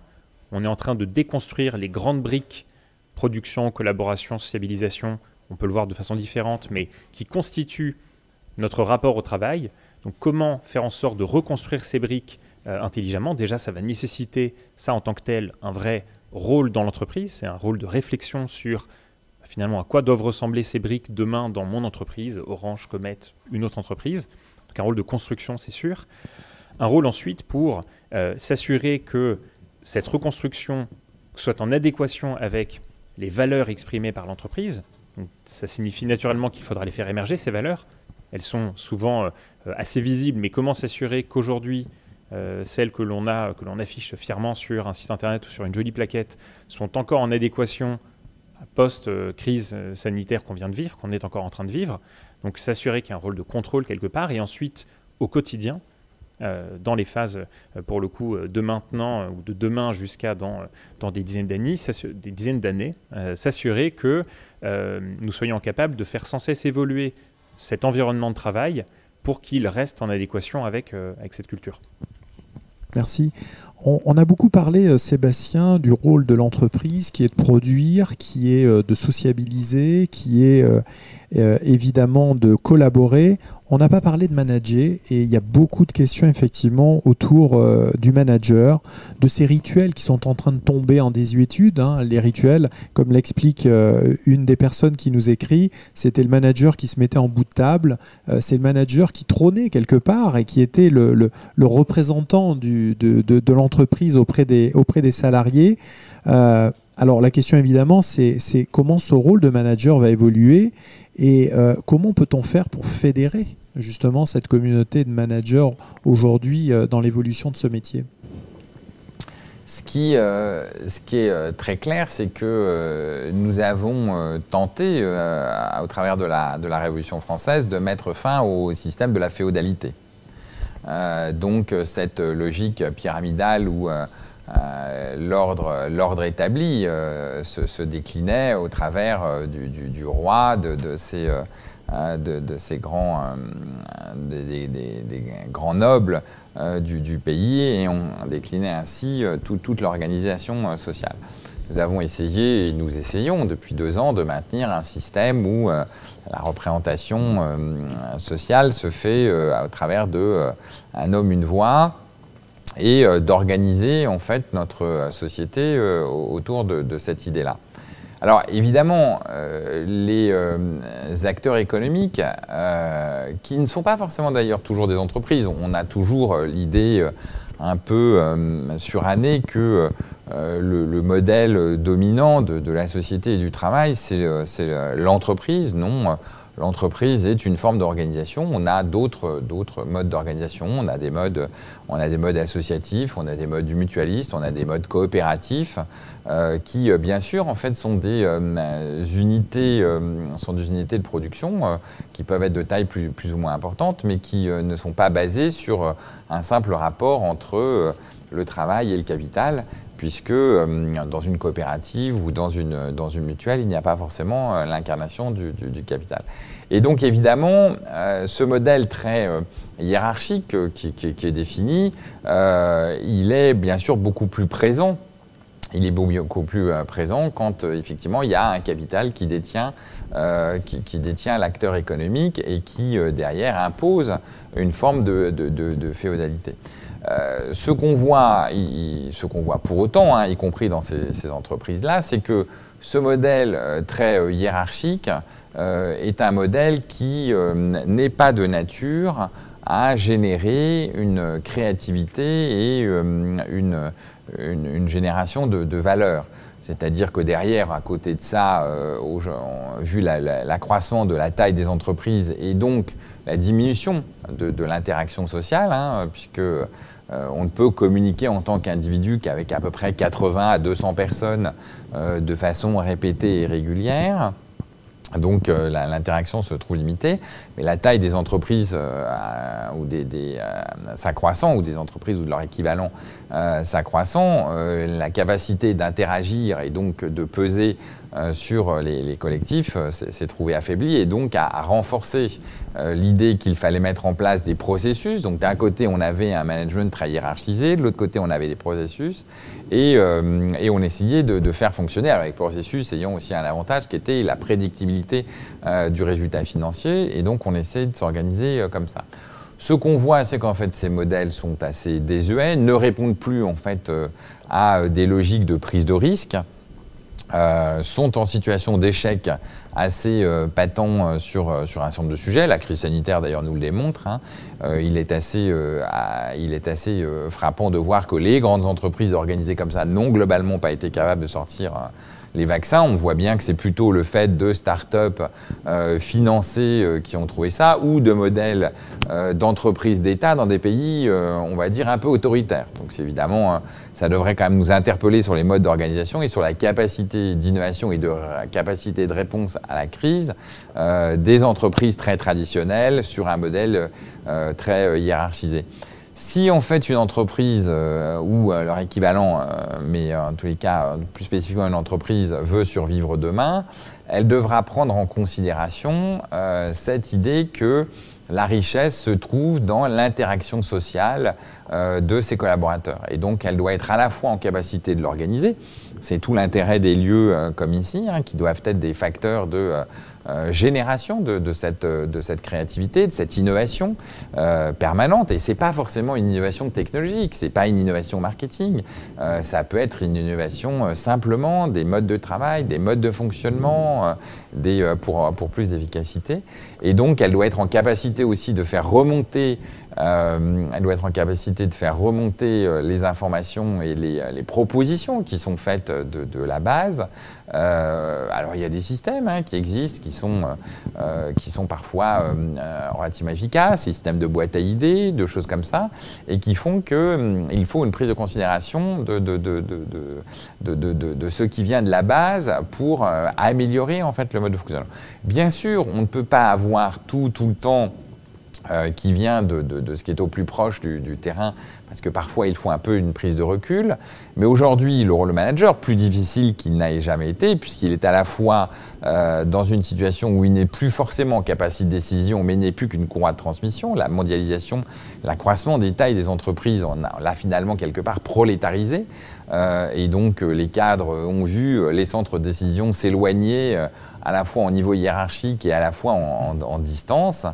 On est en train de déconstruire les grandes briques production, collaboration, sociabilisation, on peut le voir de façon différente, mais qui constituent notre rapport au travail. Donc comment faire en sorte de reconstruire ces briques euh, intelligemment? Déjà, ça va nécessiter, ça en tant que tel, un vrai rôle dans l'entreprise. C'est un rôle de réflexion sur finalement à quoi doivent ressembler ces briques demain dans mon entreprise, Orange, Comet, une autre entreprise. Donc un rôle de construction, c'est sûr. Un rôle ensuite pour euh, s'assurer que cette reconstruction soit en adéquation avec les valeurs exprimées par l'entreprise. Ça signifie naturellement qu'il faudra les faire émerger, ces valeurs, elles sont souvent euh, assez visibles, mais comment s'assurer qu'aujourd'hui, euh, celles que l'on a, que l'on affiche fièrement sur un site internet ou sur une jolie plaquette, sont encore en adéquation post-crise euh, sanitaire qu'on vient de vivre, qu'on est encore en train de vivre? Donc s'assurer qu'il y a un rôle de contrôle quelque part, et ensuite au quotidien, dans les phases, pour le coup, de maintenant ou de demain jusqu'à dans, des dizaines d'années, des dizaines d'années, s'assurer que nous soyons capables de faire sans cesse évoluer cet environnement de travail pour qu'il reste en adéquation avec, euh, avec cette culture. Merci. on, a beaucoup parlé, euh, Sébastien, du rôle de l'entreprise qui est de produire, qui est euh, de sociabiliser, qui est évidemment de collaborer. On n'a pas parlé de manager et il y a beaucoup de questions effectivement autour euh, du manager, de ces rituels qui sont en train de tomber en désuétude. Hein. Les rituels, comme l'explique euh, une des personnes qui nous écrit, c'était le manager qui se mettait en bout de table, euh, c'est le manager qui trônait quelque part et qui était le, représentant de, l'entreprise auprès des salariés. alors la question évidemment, c'est comment ce rôle de manager va évoluer et comment peut-on faire pour fédérer justement cette communauté de managers aujourd'hui euh, dans l'évolution de ce métier? Ce qui, euh, ce qui est euh, très clair, c'est que nous avons tenté, au travers de la, de la Révolution française, de mettre fin au système de la féodalité. donc cette logique pyramidale où l'ordre établi se, déclinait au travers du, du, roi, de, euh, ces grands, euh, nobles euh, du, pays et on déclinait ainsi toute l'organisation sociale. Nous avons essayé et nous essayons depuis deux ans de maintenir un système où la représentation sociale se fait au travers de un homme, une voix et d'organiser en fait notre société autour de cette idée-là. Alors évidemment, euh, les euh, acteurs économiques, euh, qui ne sont pas forcément d'ailleurs toujours des entreprises, on a toujours l'idée un peu surannée que le, modèle dominant de, de, la société et du travail, c'est l'entreprise. Non, l'entreprise est une forme d'organisation. On a d'autres modes d'organisation. On a des modes, associatifs, on a des modes mutualistes, on a des modes coopératifs, euh, qui euh, bien sûr en fait sont des euh, unités, de production qui peuvent être de taille plus ou moins importante, mais qui ne sont pas basées sur un simple rapport entre le travail et le capital, puisque dans une coopérative ou dans une, dans une mutuelle, il n'y a pas forcément l'incarnation du, capital. Et donc évidemment, ce modèle très hiérarchique qui, qui, est défini, il est bien sûr beaucoup plus présent il est beaucoup plus euh, présent quand euh, effectivement il y a un capital qui détient, euh, qui, détient l'acteur économique et qui derrière impose une forme de, féodalité. Ce qu'on voit, ce qu'on voit pour autant, hein, y compris dans ces, entreprises-là, c'est que ce modèle très hiérarchique est un modèle qui n'est pas de nature à générer une créativité et une, génération de, valeurs. C'est-à-dire que derrière, à côté de ça, euh, vu l'accroissement de la taille des entreprises et donc la diminution de, l'interaction sociale, hein, puisque euh, on ne peut communiquer en tant qu'individu qu'avec à peu près 80 à 200 personnes euh, de façon répétée et régulière. Donc euh, l'interaction se trouve limitée, mais la taille des entreprises ou des, s'accroissant, ou des entreprises ou de leur équivalent s'accroissant, la capacité d'interagir et donc de peser euh, sur les, collectifs euh, s'est trouvé affaibli et donc a, renforcé euh, l'idée qu'il fallait mettre en place des processus. Donc d'un côté, on avait un management très hiérarchisé, de l'autre côté, on avait des processus et, on essayait de, faire fonctionner, avec processus ayant aussi un avantage qui était la prédictibilité du résultat financier et donc on essaie de s'organiser comme ça. Ce qu'on voit, c'est qu'en fait, ces modèles sont assez désuets, ne répondent plus en fait à des logiques de prise de risque. Euh, sont en situation d'échec assez euh, patent euh, sur, sur un certain nombre de sujets. La crise sanitaire, d'ailleurs, nous le démontre. Hein. il est assez, il est assez frappant de voir que les grandes entreprises organisées comme ça n'ont globalement pas été capables de sortir les vaccins, on voit bien que c'est plutôt le fait de start-up euh, financées euh, qui ont trouvé ça, ou de modèles euh, d'entreprises d'État dans des pays, on va dire, un peu autoritaires. Donc évidemment, ça devrait quand même nous interpeller sur les modes d'organisation et sur la capacité d'innovation et de capacité de réponse à la crise des entreprises très traditionnelles sur un modèle très hiérarchisé. Si en fait une entreprise euh, ou euh, leur équivalent, euh, mais en tous les cas plus spécifiquement une entreprise veut survivre demain, elle devra prendre en considération cette idée que la richesse se trouve dans l'interaction sociale de ses collaborateurs. Et donc, elle doit être à la fois en capacité de l'organiser, c'est tout l'intérêt des lieux comme ici, hein, qui doivent être des facteurs de euh, génération de, cette, de cette créativité, de cette innovation euh, permanente. Et ce n'est pas forcément une innovation technologique, ce n'est pas une innovation marketing. Euh, ça peut être une innovation simplement des modes de travail, des modes de fonctionnement, pour plus d'efficacité. Et donc, elle doit être en capacité aussi de faire remonter elle doit être en capacité de faire remonter les informations et les, les, propositions qui sont faites de, la base euh, alors il y a des systèmes hein, qui existent, qui sont, euh, euh, qui sont parfois relativement efficaces, systèmes de boîte à idées, de choses comme ça, et qui font qu'il faut une prise de considération de, de, de, de, ce qui vient de la base pour améliorer en fait le mode de fonctionnement. Bien sûr, on ne peut pas avoir tout, tout le temps qui vient de, ce qui est au plus proche du, terrain parce que parfois il faut un peu une prise de recul. Mais aujourd'hui, le rôle de manager, plus difficile qu'il n'a jamais été, puisqu'il est à la fois euh, dans une situation où il n'est plus forcément en capacité de décision, mais n'est plus qu'une courroie de transmission. La mondialisation, l'accroissement des tailles des entreprises, on l'a finalement quelque part prolétarisé. Euh, et donc euh, les cadres ont vu les centres de décision s'éloigner à la fois en niveau hiérarchique et à la fois en, distance.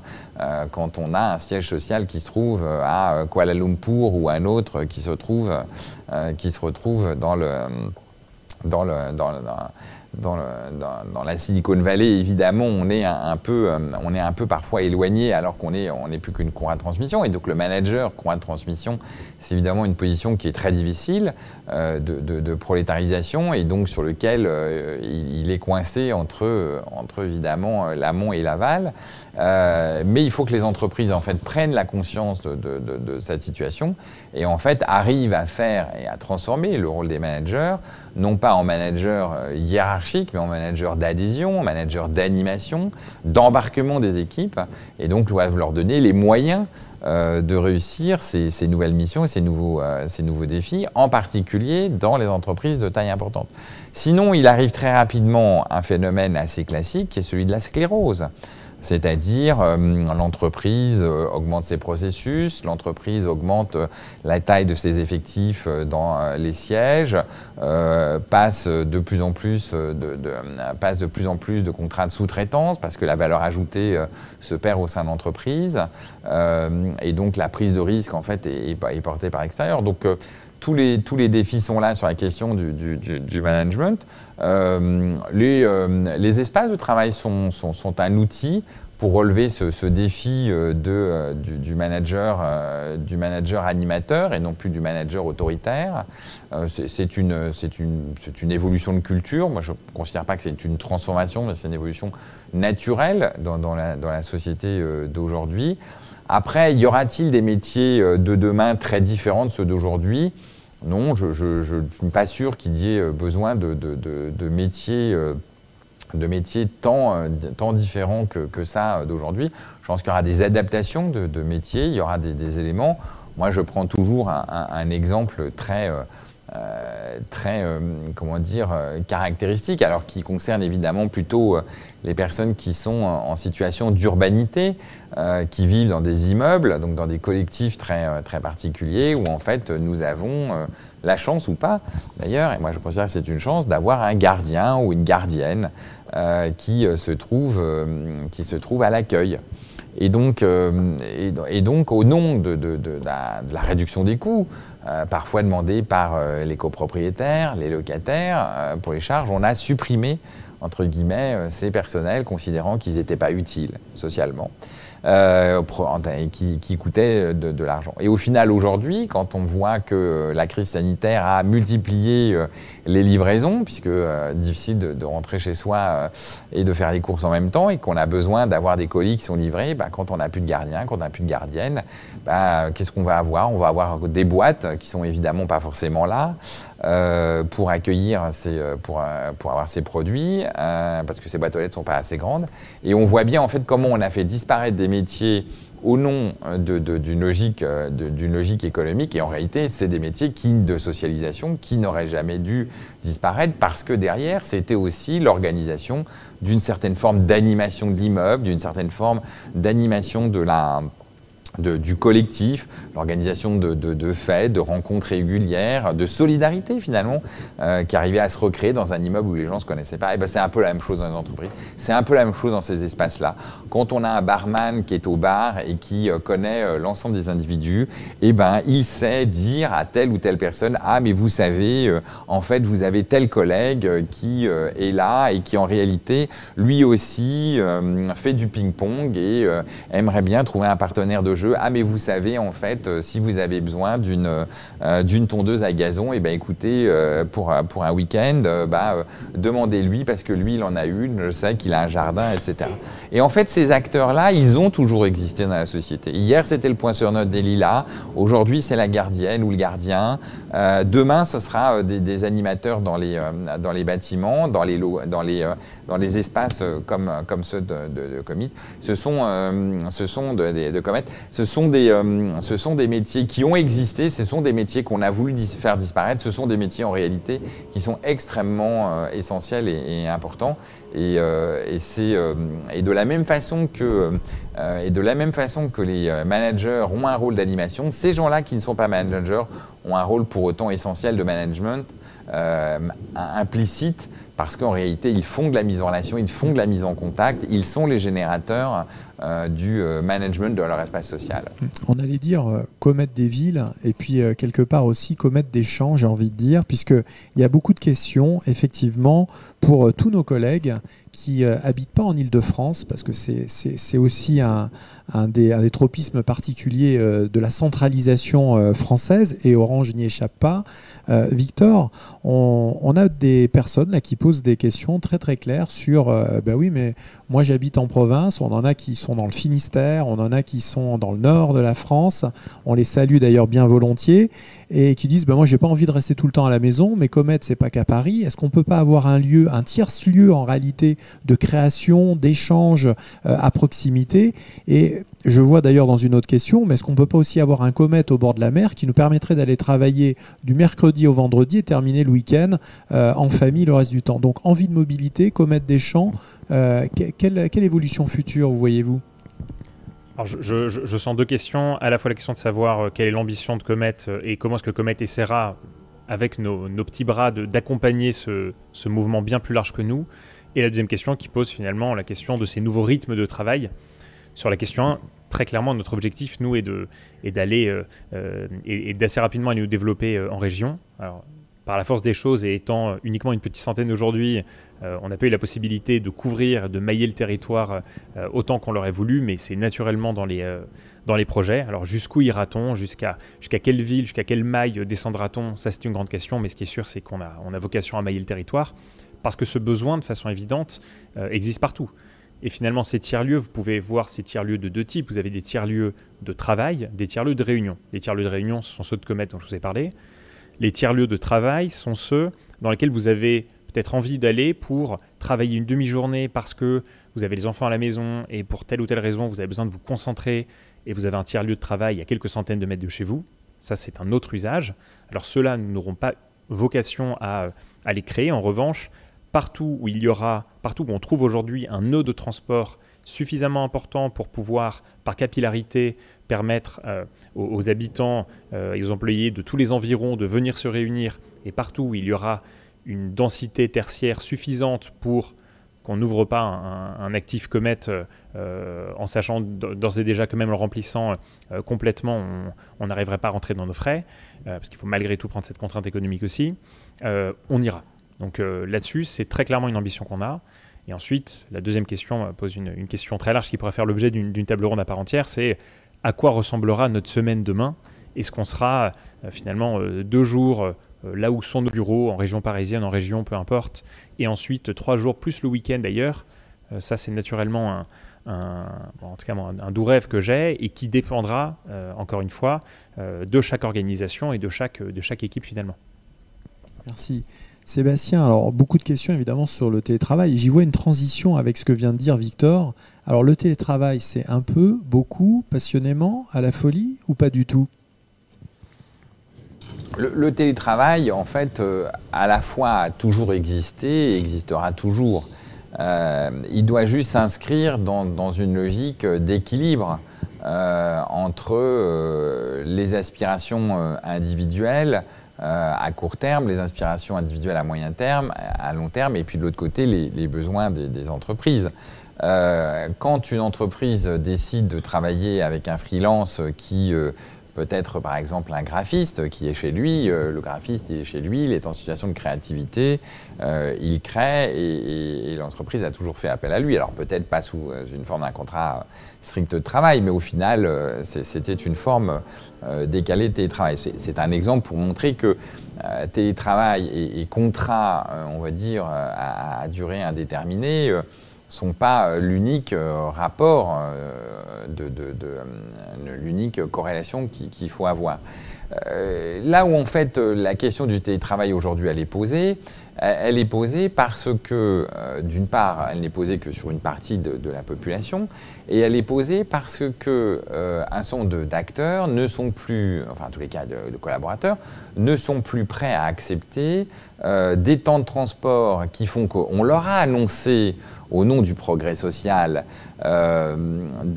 quand on a un siège social qui se trouve à Kuala Lumpur ou un autre qui se retrouve, euh, qui se retrouve dans le, dans le, dans, la Silicon Valley, évidemment, on est un, peu, euh, on est un peu parfois éloigné alors qu'on n'est on est plus qu'une courroie de transmission. Et donc le manager courroie de transmission, c'est évidemment une position qui est très difficile euh, de, prolétarisation et donc sur lequel euh, il, est coincé entre, entre évidemment l'amont et l'aval. mais il faut que les entreprises en fait prennent la conscience de, de, cette situation et en fait arrivent à faire et à transformer le rôle des managers, non pas en manager mais en manager d'adhésion, en manager d'animation, d'embarquement des équipes, et donc doivent leur donner les moyens euh, de réussir ces, nouvelles missions et ces nouveaux, euh, ces nouveaux défis, en particulier dans les entreprises de taille importante. Sinon, il arrive très rapidement un phénomène assez classique qui est celui de la sclérose. C'est-à-dire, euh, l'entreprise euh, augmente ses processus, l'entreprise augmente euh, la taille de ses effectifs dans les sièges, passe, de plus en plus de, contrats de sous-traitance parce que la valeur ajoutée se perd au sein de l'entreprise. et donc, la prise de risque, en fait, est, portée par l'extérieur. Tous les, tous les défis sont là sur la question du, management. Euh, les, euh, les, espaces de travail sont, sont, sont, un outil pour relever ce, ce défi euh, de, du, manager, du manager animateur et non plus du manager autoritaire. c'est une, une, une, évolution de culture. Moi, je ne considère pas que c'est une transformation, mais c'est une évolution naturelle dans, dans, la, dans la, société d'aujourd'hui. Après, y aura-t-il des métiers de demain très différents de ceux d'aujourd'hui? Non, je ne suis pas sûr qu'il y ait euh, besoin de, métiers, euh, de tant, tant différents que, ça d'aujourd'hui. Je pense qu'il y aura des adaptations de, métiers, il y aura des, éléments. Moi, je prends toujours un, exemple très... très comment dire caractéristique alors qui concerne évidemment plutôt les personnes qui sont en situation d'urbanité, euh, qui vivent dans des immeubles, donc dans des collectifs très, euh, très particuliers, où en fait nous avons euh, la chance ou pas, d'ailleurs, et moi je considère que c'est une chance, d'avoir un gardien ou une gardienne qui, se trouve, qui se trouve à l'accueil. Et donc, et, donc, au nom de, de, de, la, réduction des coûts, parfois demandée par les copropriétaires, les locataires, pour les charges, on a supprimé entre guillemets, euh, ces personnels considérant qu'ils n'étaient pas utiles socialement. Euh, qui, coûtaient de, l'argent. Et au final, aujourd'hui, quand on voit que la crise sanitaire a multiplié euh, les livraisons, puisque difficile de, rentrer chez soi et de faire les courses en même temps, et qu'on a besoin d'avoir des colis qui sont livrés, bah, quand on n'a plus de gardien, quand on n'a plus de gardienne, bah, qu'est-ce qu'on va avoir? On va avoir des boîtes qui sont évidemment pas forcément là, euh, pour accueillir ces, euh, pour, euh, pour avoir ces produits, parce que ces boîtes aux lettres ne sont pas assez grandes. Et on voit bien en fait comment on a fait disparaître des métiers au nom d'une logique, économique. Et en réalité, c'est des métiers de socialisation qui n'auraient jamais dû disparaître parce que derrière, c'était aussi l'organisation d'une certaine forme d'animation de l'immeuble, d'une certaine forme d'animation du collectif, l'organisation de, fêtes, de rencontres régulières, de solidarité finalement, euh, qui arrivait à se recréer dans un immeuble où les gens ne se connaissaient pas. Et ben, c'est un peu la même chose dans les entreprises. C'est un peu la même chose dans ces espaces-là. Quand on a un barman qui est au bar et qui euh, connaît euh, l'ensemble des individus, et ben, il sait dire à telle ou telle personne Ah, mais vous savez, en fait, vous avez tel collègue qui est là et qui en réalité, lui aussi, fait du ping-pong et aimerait bien trouver un partenaire de jeu ah, mais vous savez, en fait, euh, si vous avez besoin d'une euh, d'une tondeuse à gazon, et eh ben écoutez, euh, pour, pour un week-end, bah, demandez-lui parce que lui, il en a une, je sais qu'il a un jardin, etc. Et en fait, ces acteurs-là, ils ont toujours existé dans la société. Hier, c'était le point sur note des lilas. Aujourd'hui, c'est la gardienne ou le gardien. demain, ce sera des, animateurs dans les, dans les bâtiments, dans les, dans les, dans les espaces comme, comme ceux de, de, Ce sont, ce sont de, de comètes. Ce sont, des, euh, ce sont des métiers qui ont existé, ce sont des métiers qu'on a voulu faire disparaître, ce sont des métiers en réalité qui sont extrêmement euh, essentiels et, importants. Et, euh, et, de la même façon que, et de la même façon que les managers ont un rôle d'animation, ces gens-là qui ne sont pas managers ont un rôle pour autant essentiel de management implicite parce qu'en réalité, ils font de la mise en relation, ils font de la mise en contact, ils sont les générateurs euh, du euh, management de leur espace social. On allait dire euh, commettre des villes et puis quelque part aussi commettre des champs, j'ai envie de dire, puisqu'il y a beaucoup de questions, effectivement, pour tous nos collègues qui habitent pas en Ile-de-France, parce que c'est aussi un, un, des, un, des, tropismes particuliers de la centralisation française, et Orange n'y échappe pas. Victor, on, on, a des personnes là, qui posent des questions très très claires sur, ben oui, mais moi j'habite en province, on en a qui sont dans le Finistère, on en a qui sont dans le nord de la France. On les salue d'ailleurs bien volontiers et qui disent bah, Moi, j'ai pas envie de rester tout le temps à la maison, mais Comet, c'est pas qu'à Paris. Est-ce qu'on peut pas avoir un lieu, un tierce lieu en réalité de création, d'échange euh, à proximité Et je vois d'ailleurs dans une autre question, mais est-ce qu'on peut pas aussi avoir un Comet au bord de la mer qui nous permettrait d'aller travailler du mercredi au vendredi et terminer le week-end euh, en famille le reste du temps? Donc, envie de mobilité, Comet des champs, euh, quelle, évolution future vous voyez-vous? Je, sens deux questions. À la fois la question de savoir euh, quelle est l'ambition de Comet et comment est-ce que Comet essaiera, avec nos, petits bras, d'accompagner ce, mouvement bien plus large que nous. Et la deuxième question qui pose finalement la question de ces nouveaux rythmes de travail. Sur la question 1, très clairement, notre objectif, nous, est d'aller et, d'assez rapidement aller nous développer en région. Alors, par la force des choses et étant uniquement une petite centaine aujourd'hui, euh, on n'a pas eu la possibilité de couvrir, de mailler le territoire euh, autant qu'on l'aurait voulu, mais c'est naturellement dans les, euh, dans les projets. Alors jusqu'où ira-t-on? Jusqu'à jusqu'à quelle ville, jusqu'à quelle maille descendra-t-on? Ça, c'est une grande question, mais ce qui est sûr, c'est qu'on a, on a vocation à mailler le territoire, parce que ce besoin, de façon évidente, existe partout. Et finalement, ces tiers-lieux, vous pouvez voir ces tiers-lieux de deux types. Vous avez des tiers-lieux de travail, des tiers-lieux de réunion. Les tiers-lieux de réunion, ce sont ceux de Comet dont je vous ai parlé. Les tiers-lieux de travail sont ceux dans lesquels vous avez peut-être envie d'aller pour travailler une demi-journée parce que vous avez les enfants à la maison et pour telle ou telle raison vous avez besoin de vous concentrer et vous avez un tiers-lieu de travail à quelques centaines de mètres de chez vous. Ça, c'est un autre usage. Alors ceux-là n'auront pas vocation à, les créer. En revanche, partout où il y aura, partout où on trouve aujourd'hui un nœud de transport suffisamment important pour pouvoir, par capillarité, permettre euh, aux, habitants euh, et aux employés de tous les environs de venir se réunir, et partout où il y aura une densité tertiaire suffisante pour qu'on n'ouvre pas un, actif comète euh, en sachant d'ores et déjà que même le remplissant complètement, on n'arriverait pas à rentrer dans nos frais, parce qu'il faut malgré tout prendre cette contrainte économique aussi, on ira. Donc là-dessus, c'est très clairement une ambition qu'on a. Et ensuite, la deuxième question pose une, question très large qui pourrait faire l'objet d'une table ronde à part entière, c'est à quoi ressemblera notre semaine demain? Est-ce qu'on sera euh, finalement euh, deux jours euh, là où sont nos bureaux, en région parisienne, en région, peu importe, et ensuite trois jours plus le week-end d'ailleurs Ça, c'est naturellement un, en tout cas, un, doux rêve que j'ai et qui dépendra, encore une fois, de chaque organisation et de chaque, de chaque équipe finalement. Merci. Sébastien, alors beaucoup de questions évidemment sur le télétravail. J'y vois une transition avec ce que vient de dire Victor. Alors le télétravail, c'est un peu, beaucoup, passionnément, à la folie ou pas du tout? Le, télétravail, en fait, euh, à la fois a toujours existé et existera toujours. Euh, il doit juste s'inscrire dans, une logique d'équilibre euh, entre les aspirations individuelles à court terme, les aspirations individuelles à moyen terme, à long terme, et puis de l'autre côté, les, besoins des, entreprises. quand une entreprise décide de travailler avec un freelance qui peut-être par exemple un graphiste qui est chez lui, euh, le graphiste est chez lui, il est en situation de créativité, euh, il crée et, l'entreprise a toujours fait appel à lui. Alors peut-être pas sous euh, une forme d'un contrat strict de travail, mais au final c'était une forme décalée de télétravail. C'est un exemple pour montrer que télétravail et, contrat, on va dire, à, à durée indéterminée, sont pas euh, l'unique euh, rapport, euh, de, l'unique corrélation qu'il faut avoir. là où en fait la question du télétravail aujourd'hui elle est posée, elle est posée parce que d'une part elle n'est posée que sur une partie de, la population et elle est posée parce que un certain nombre d'acteurs ne sont plus, enfin en tous les cas de, collaborateurs, ne sont plus prêts à accepter des temps de transport qui font qu'on leur a annoncé au nom du progrès social euh,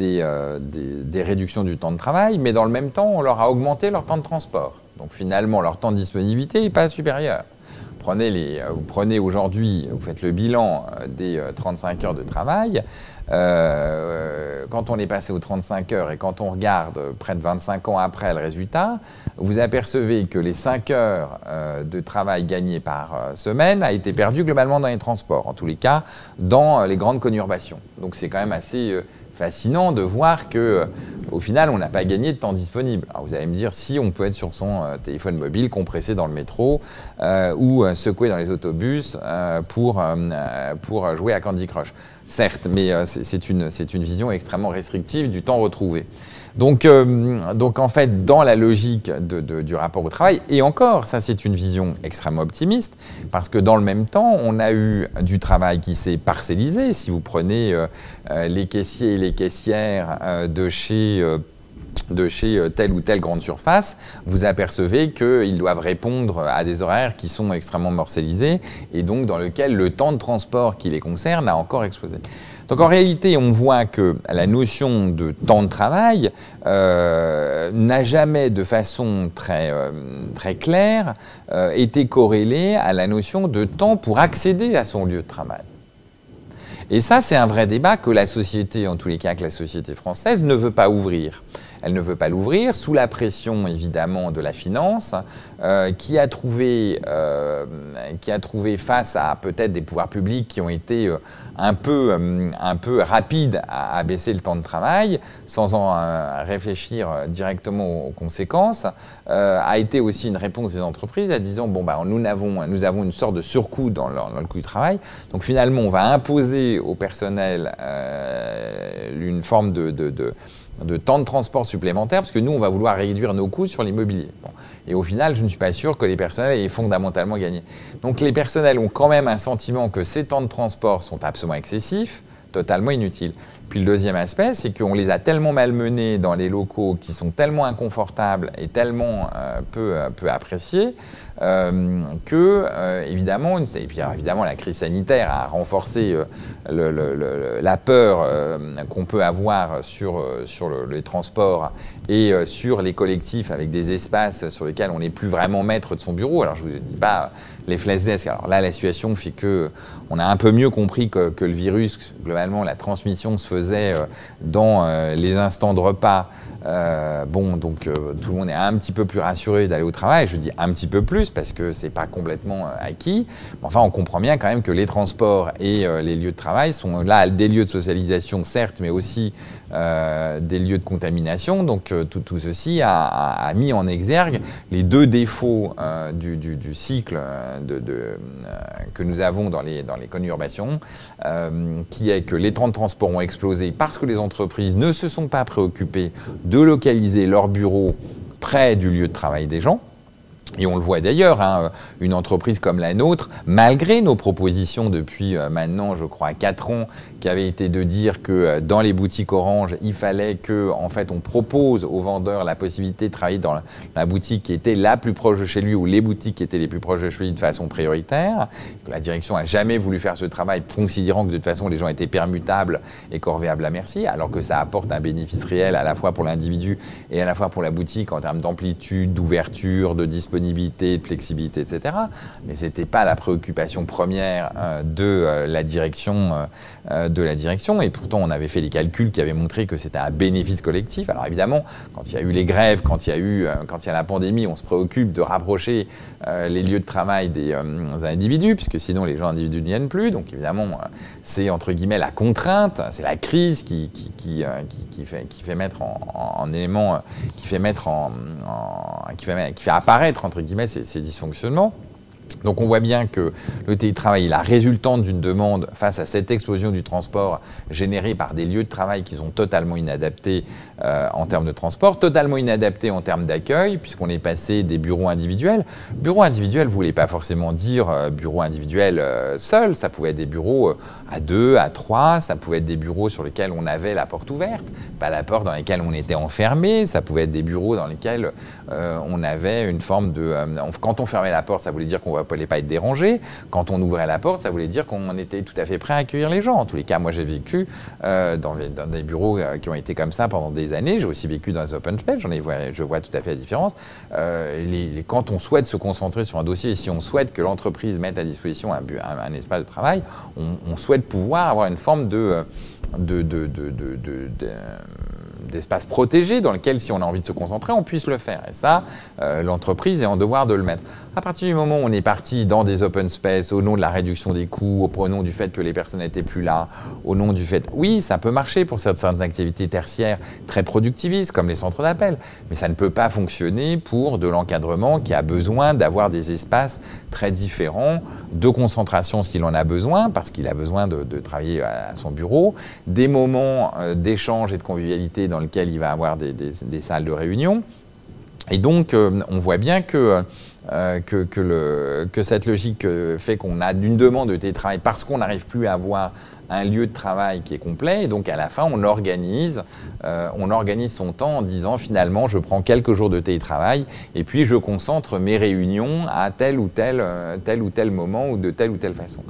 euh, des, réductions du temps de travail, mais dans le même temps, on leur a augmenté leur temps de transport. Donc finalement, leur temps de disponibilité n'est pas supérieur. Les, vous prenez aujourd'hui, vous faites le bilan euh, des 35 heures de travail, euh, quand on est passé aux 35 heures et quand on regarde près de 25 ans après le résultat, vous apercevez que les 5 heures euh, de travail gagnées par euh, semaine a été perdu globalement dans les transports, en tous les cas dans les grandes conurbations. Donc c'est quand même assez fascinant de voir que au final, on n'a pas gagné de temps disponible. Alors vous allez me dire si on peut être sur son téléphone mobile, compressé dans le métro ou secoué dans les autobus pour, pour jouer à Candy Crush certes, mais euh, c'est une, vision extrêmement restrictive du temps retrouvé. Donc, euh, donc en fait, dans la logique du rapport au travail, et encore, ça c'est une vision extrêmement optimiste, parce que dans le même temps, on a eu du travail qui s'est parcellisé. Si vous prenez euh, les caissiers et les caissières de chez de chez euh, telle ou telle grande surface, vous apercevez qu'ils doivent répondre à des horaires qui sont extrêmement morcellisés et donc dans lequel le temps de transport qui les concerne a encore explosé. Donc en réalité, on voit que la notion de temps de travail euh, n'a jamais de façon très, euh, très claire été corrélée à la notion de temps pour accéder à son lieu de travail. Et ça, c'est un vrai débat que la société, en tous les cas que la société française, ne veut pas ouvrir. Elle ne veut pas l'ouvrir, sous la pression évidemment de la finance, euh, qui, a trouvé, euh, qui a trouvé face à peut-être des pouvoirs publics qui ont été euh, un, peu, un peu rapides à, baisser le temps de travail, sans en réfléchir directement aux conséquences, a été aussi une réponse des entreprises à disant bon, bah, nous, avons, nous avons une sorte de surcoût dans le, coût du travail, donc finalement on va imposer au personnel une forme de de temps de transport supplémentaire, parce que nous, on va vouloir réduire nos coûts sur l'immobilier. Et au final, je ne suis pas sûr que les personnels aient fondamentalement gagné. Donc les personnels ont quand même un sentiment que ces temps de transport sont absolument excessifs, totalement inutiles. Puis le deuxième aspect, c'est qu'on les a tellement malmenés dans les locaux qui sont tellement inconfortables et tellement euh, peu, euh, peu appréciés euh, que, évidemment, la crise sanitaire a renforcé la peur qu'on peut avoir sur les transports et sur les collectifs avec des espaces sur lesquels on n'est plus vraiment maître de son bureau. Alors je ne vous dis pas les flash desks. Alors là, la situation fait que on a un peu mieux compris que le virus, globalement, la transmission se faisait dans les instants de repas euh, bon, donc euh, tout le monde est un petit peu plus rassuré d'aller au travail. Je dis un petit peu plus parce que c'est pas complètement euh, acquis. enfin, on comprend bien quand même que les transports et les lieux de travail sont là des lieux de socialisation, certes, mais aussi des lieux de contamination. Donc tout, ceci a, mis en exergue les deux défauts du, cycle que nous avons dans les, dans les conurbations, qui est que les temps de transport ont explosé parce que les entreprises ne se sont pas préoccupées de localiser leur bureau près du lieu de travail des gens. Et on le voit d'ailleurs, hein, une entreprise comme la nôtre, malgré nos propositions depuis euh, maintenant, je crois, 4 ans, qui avaient été de dire que euh, dans les boutiques Orange, il fallait que, en fait, on propose aux vendeurs la possibilité de travailler dans la, boutique qui était la plus proche de chez lui ou les boutiques qui étaient les plus proches de chez lui de façon prioritaire. La direction a jamais voulu faire ce travail, considérant que de toute façon les gens étaient permutables et corvéables à merci, alors que ça apporte un bénéfice réel à la fois pour l'individu et à la fois pour la boutique en termes d'amplitude, d'ouverture, de disponibilité de flexibilité, etc. Mais ce n'était pas la préoccupation première euh, de, euh, la direction, de la direction. Et pourtant, on avait fait des calculs qui avaient montré que c'était un bénéfice collectif. Alors évidemment, quand il y a eu les grèves, quand il y a eu quand il y a la pandémie, on se préoccupe de rapprocher les lieux de travail des, individus, puisque sinon les gens individus n'y viennent plus. Donc évidemment, c'est entre guillemets la contrainte, c'est la crise qui, fait, mettre en, qui fait mettre en, qui, fait, qui fait apparaître entre guillemets, ces, dysfonctionnements. Donc on voit bien que le télétravail est la résultante d'une demande face à cette explosion du transport générée par des lieux de travail qui sont totalement inadaptés euh, en termes de transport, totalement inadaptés en termes d'accueil, puisqu'on est passé des bureaux individuels. Bureaux individuels ne voulait pas forcément dire euh, bureau individuel euh, seul, ça pouvait être des bureaux à deux, à trois, ça pouvait être des bureaux sur lesquels on avait la porte ouverte, pas la porte dans laquelle on était enfermé, ça pouvait être des bureaux dans lesquels on avait une forme de... quand on fermait la porte, ça voulait dire qu'on ne voulait pas être dérangé. Quand on ouvrait la porte, ça voulait dire qu'on était tout à fait prêt à accueillir les gens. En tous les cas, moi j'ai vécu dans, dans, des bureaux qui ont été comme ça pendant des années. J'ai aussi vécu dans les open space, j'en ai, je vois tout à fait la différence. Euh, quand on souhaite se concentrer sur un dossier, si on souhaite que l'entreprise mette à disposition un, espace de travail, on, souhaite pouvoir avoir une forme de, de d'espace protégé dans lequel, si on a envie de se concentrer, on puisse le faire. Et ça, euh, l'entreprise est en devoir de le mettre. À partir du moment où on est parti dans des open space au nom de la réduction des coûts, au nom du fait que les personnes n'étaient plus là, au nom du fait, oui, ça peut marcher pour certaines activités tertiaires très productivistes comme les centres d'appel, mais ça ne peut pas fonctionner pour de l'encadrement qui a besoin d'avoir des espaces très différents de concentration s'il en a besoin, parce qu'il a besoin de, travailler à, son bureau, des moments euh, d'échange et de convivialité dans lesquels il va avoir des, salles de réunion. Et donc, euh, on voit bien que, euh, que, cette logique fait qu'on a une demande de télétravail parce qu'on n'arrive plus à avoir un lieu de travail qui est complet. Et donc, à la fin, on organise, euh, on organise son temps en disant finalement, je prends quelques jours de télétravail et puis je concentre mes réunions à tel ou tel, euh, tel ou tel moment ou de telle ou telle façon.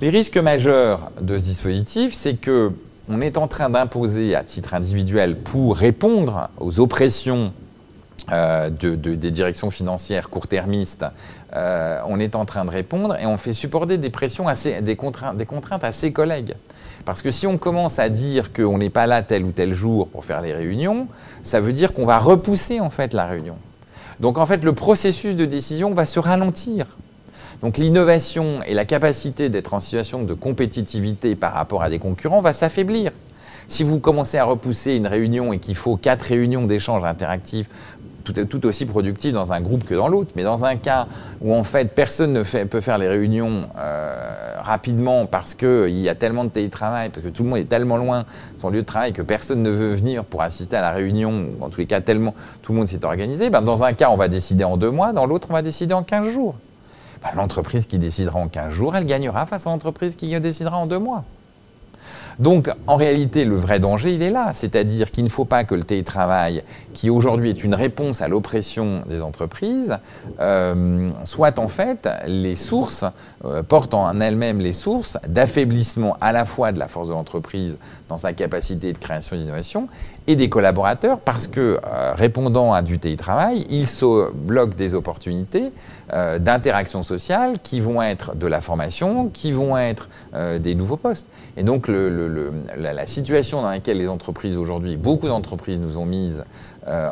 Les risques majeurs de ce dispositif, c'est que on est en train d'imposer à titre individuel pour répondre aux oppressions euh, de, des directions financières court-termistes, euh, on est en train de répondre et on fait supporter des pressions assez, des contraintes, des contraintes à ses collègues. Parce que si on commence à dire qu'on n'est pas là tel ou tel jour pour faire les réunions, ça veut dire qu'on va repousser en fait la réunion. Donc en fait, le processus de décision va se ralentir. Donc l'innovation et la capacité d'être en situation de compétitivité par rapport à des concurrents va s'affaiblir. Si vous commencez à repousser une réunion et qu'il faut quatre réunions d'échange interactifs tout, aussi productif dans un groupe que dans l'autre. Mais dans un cas où en fait personne ne peut faire les réunions euh, rapidement parce qu'il y a tellement de télétravail, parce que tout le monde est tellement loin de son lieu de travail que personne ne veut venir pour assister à la réunion, ou en tous les cas tellement tout le monde s'est organisé, ben dans un cas on va décider en deux mois, dans l'autre on va décider en 15 jours. Ben, l'entreprise qui décidera en 15 jours, elle gagnera face à l'entreprise qui décidera en deux mois. Donc, en réalité, le vrai danger, il est là. C'est-à-dire qu'il ne faut pas que le télétravail, qui aujourd'hui est une réponse à l'oppression des entreprises, euh, soit en fait les sources, euh, portent en elles-mêmes les sources d'affaiblissement à la fois de la force de l'entreprise dans sa capacité de création d'innovation et des collaborateurs parce que euh, répondant à du télétravail, ils se bloquent des opportunités euh, d'interaction sociale qui vont être de la formation, qui vont être euh, des nouveaux postes. Et donc la, situation dans laquelle les entreprises aujourd'hui, beaucoup d'entreprises nous ont mises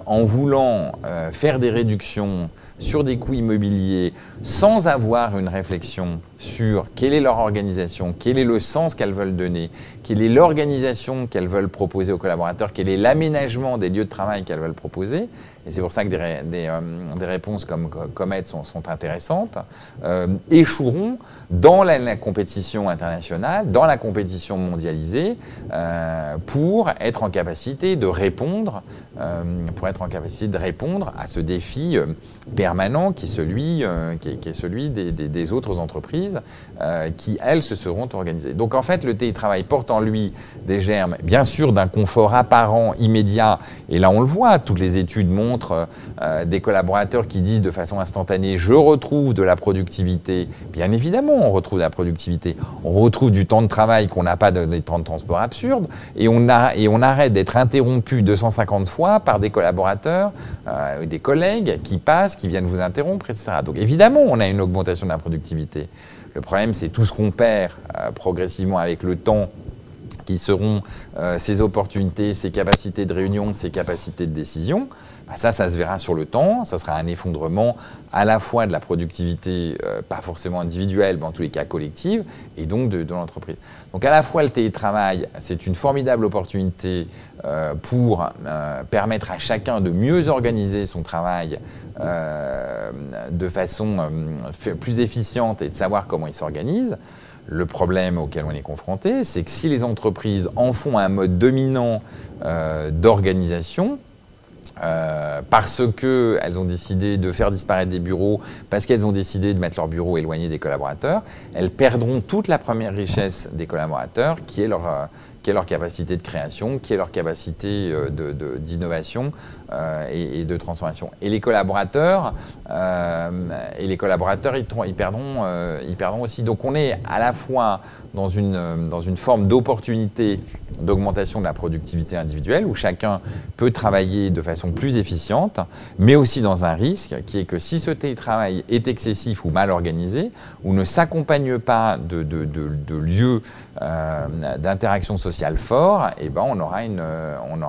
en voulant faire des réductions sur des coûts immobiliers sans avoir une réflexion sur quelle est leur organisation, quel est le sens qu'elles veulent donner, quelle est l'organisation qu'elles veulent proposer aux collaborateurs, quel est l'aménagement des lieux de travail qu'elles veulent proposer. Et c'est pour ça que des, euh, réponses comme Comet sont, intéressantes, euh, échoueront dans la, compétition internationale, dans la compétition mondialisée, euh, pour être en capacité de répondre pour être en de répondre à ce défi permanent qui est, celui des, autres entreprises qui, elles, se seront organisées. Donc en fait, le télétravail porte en lui des germes, bien sûr, d'un confort apparent, immédiat, et là on le voit, toutes les études montrent des collaborateurs qui disent de façon instantanée, je retrouve de la productivité. Bien évidemment, on retrouve de la productivité. On retrouve du temps de travail qu'on n'a pas des temps de transport absurdes, et on, a, et on arrête d'être interrompu 250 fois par des collaborateurs, euh, des collègues qui passent, qui viennent vous interrompre, etc. Donc évidemment, on a une augmentation de la productivité. Le problème, c'est tout ce qu'on perd euh, progressivement avec le temps qui seront euh, ces opportunités, ces capacités de réunion, ces capacités de décision. Bah, ça, ça se verra sur le temps. Ça sera un effondrement à la fois de la productivité, euh, pas forcément individuelle, mais en tous les cas collective, et donc de, l'entreprise. Donc à la fois le télétravail, c'est une formidable opportunité euh, pour euh, permettre à chacun de mieux organiser son travail de façon plus efficiente et de savoir comment il s'organise. Le problème auquel on est confronté, c'est que si les entreprises en font un mode dominant d'organisation, euh, parce qu'elles ont décidé de faire disparaître des bureaux, parce qu'elles ont décidé de mettre leurs bureaux éloignés des collaborateurs, elles perdront toute la première richesse des collaborateurs, qui est leur, euh, qui est leur capacité de création, qui est leur capacité euh, d'innovation euh, et, de transformation. Et les collaborateurs, euh, et les collaborateurs ils, perdront, ils perdront aussi. Donc on est à la fois dans une, dans une forme d'opportunité d'augmentation de la productivité individuelle, où chacun peut travailler de façon plus efficiente, mais aussi dans un risque qui est que si ce télétravail est excessif ou mal organisé, ou ne s'accompagne pas de, de, de, lieux d'interaction sociale, social fort, et eh ben on on,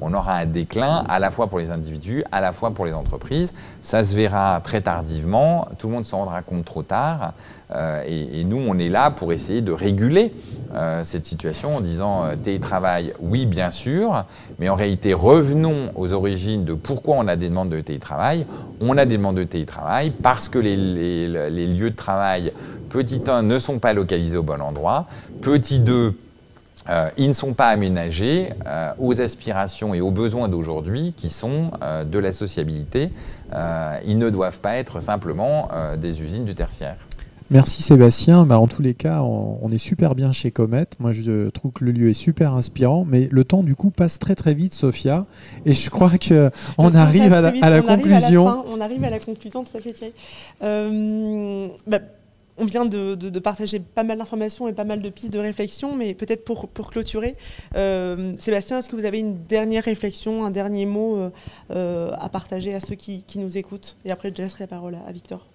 on aura un déclin à la fois pour les individus, à la fois pour les entreprises. Ça se verra très tardivement, tout le monde s'en rendra compte trop tard. Euh, et, nous, on est là pour essayer de réguler euh, cette situation en disant euh, télétravail, oui, bien sûr, mais en réalité, revenons aux origines de pourquoi on a des demandes de télétravail. On a des demandes de télétravail parce que les, les, les lieux de travail, petit 1, ne sont pas localisés au bon endroit, petit 2, euh, ils ne sont pas aménagés euh, aux aspirations et aux besoins d'aujourd'hui qui sont euh, de la sociabilité. ils ne doivent pas être simplement des usines du tertiaire. Merci Sébastien. Bah, en tous les cas, on, est super bien chez Comet. Moi, je trouve que le lieu est super inspirant, mais le temps du coup passe très très vite, Sophia. Et je crois qu'on on arrive à la, conclusion. on arrive à la conclusion, tout à fait Thierry. Bah, on vient de, partager pas mal d'informations et pas mal de pistes de réflexion, mais peut-être pour, clôturer, euh, Sébastien, est-ce que vous avez une dernière réflexion, un dernier mot euh, euh, à partager à ceux qui, nous écoutent? Et après, je laisserai la parole à, Victor.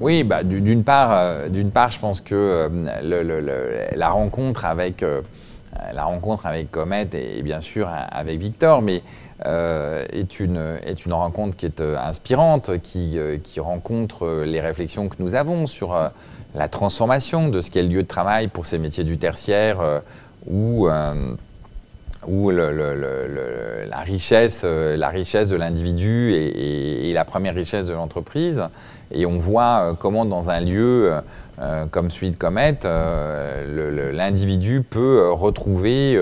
Oui, bah, d'une part, je pense que la rencontre avec la Comet et, bien sûr avec Victor, mais est, une, est une rencontre qui est inspirante, qui, qui rencontre les réflexions que nous avons sur la transformation de ce qu'est le lieu de travail pour ces métiers du tertiaire euh, où, euh, la, richesse, euh, la richesse de l'individu est, la première richesse de l'entreprise. Et on voit comment dans un lieu comme celui de Comet, l'individu peut retrouver,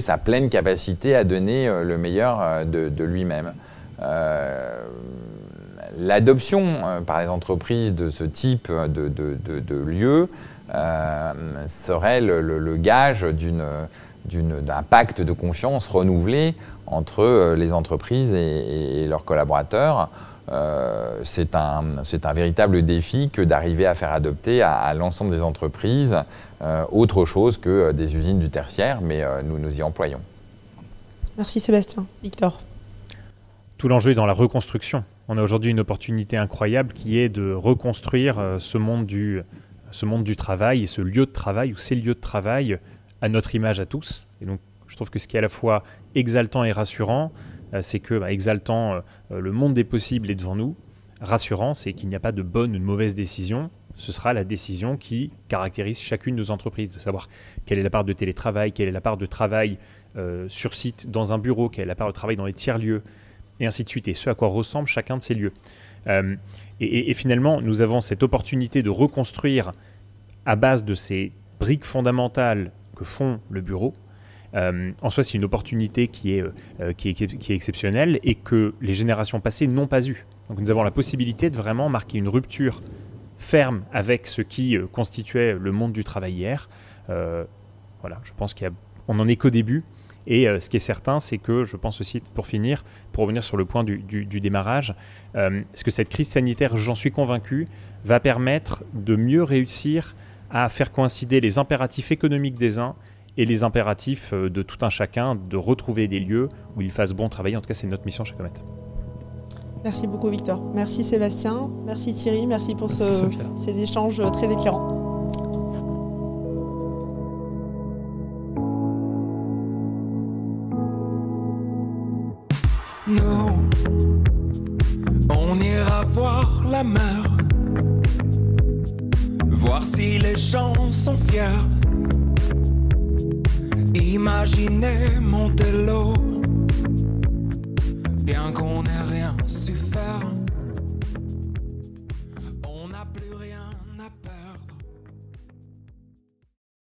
sa pleine capacité à donner le meilleur de lui-même l'adoption euh, par les entreprises de ce type de, de, lieu euh, serait le, gage d'un pacte de confiance renouvelé entre euh, les entreprises et, leurs collaborateurs. c'est un, un, véritable défi que d'arriver à faire adopter à, l'ensemble des entreprises autre chose que des usines du tertiaire, mais nous nous y employons. Merci Sébastien. Victor. Tout l'enjeu est dans la reconstruction on a aujourd'hui une opportunité incroyable qui est de reconstruire euh, ce monde du, travail et ce lieu de travail ou ces lieux de travail à notre image à tous. Et donc, je trouve que ce qui est à la fois exaltant et rassurant, euh, c'est que, bah, exaltant, euh, le monde des possibles est devant nous. Rassurant, c'est qu'il n'y a pas de bonne ou de mauvaise décision. Ce sera la décision qui caractérise chacune de nos entreprises, de savoir quelle est la part de télétravail, quelle est la part de travail sur site dans un bureau, quelle est la part de travail dans les tiers-lieux, et ainsi de suite, et ce à quoi ressemble chacun de ces lieux. Euh, et, finalement, nous avons cette opportunité de reconstruire à base de ces briques fondamentales que font le bureau, en soi, c'est une opportunité qui est, qui, est, exceptionnelle et que les générations passées n'ont pas eu. Donc nous avons la possibilité de vraiment marquer une rupture ferme avec ce qui constituait le monde du travail hier. voilà, je pense qu'on n'en est qu'au début et euh, ce qui est certain, c'est que je pense aussi, pour finir, pour revenir sur le point du, démarrage, euh, ce que cette crise sanitaire, j'en suis convaincu, va permettre de mieux réussir à faire coïncider les impératifs économiques des uns et les impératifs euh, de tout un chacun de retrouver des lieux où il fasse bon travailler. En tout cas, c'est notre mission chez Comet. Merci beaucoup Victor. Merci Sébastien. Merci Thierry. Merci pour ces échanges très éclairants. On ira voir la mer, voir si les gens sont fiers. Imaginez Montello, bien qu'on n'ait rien su faire.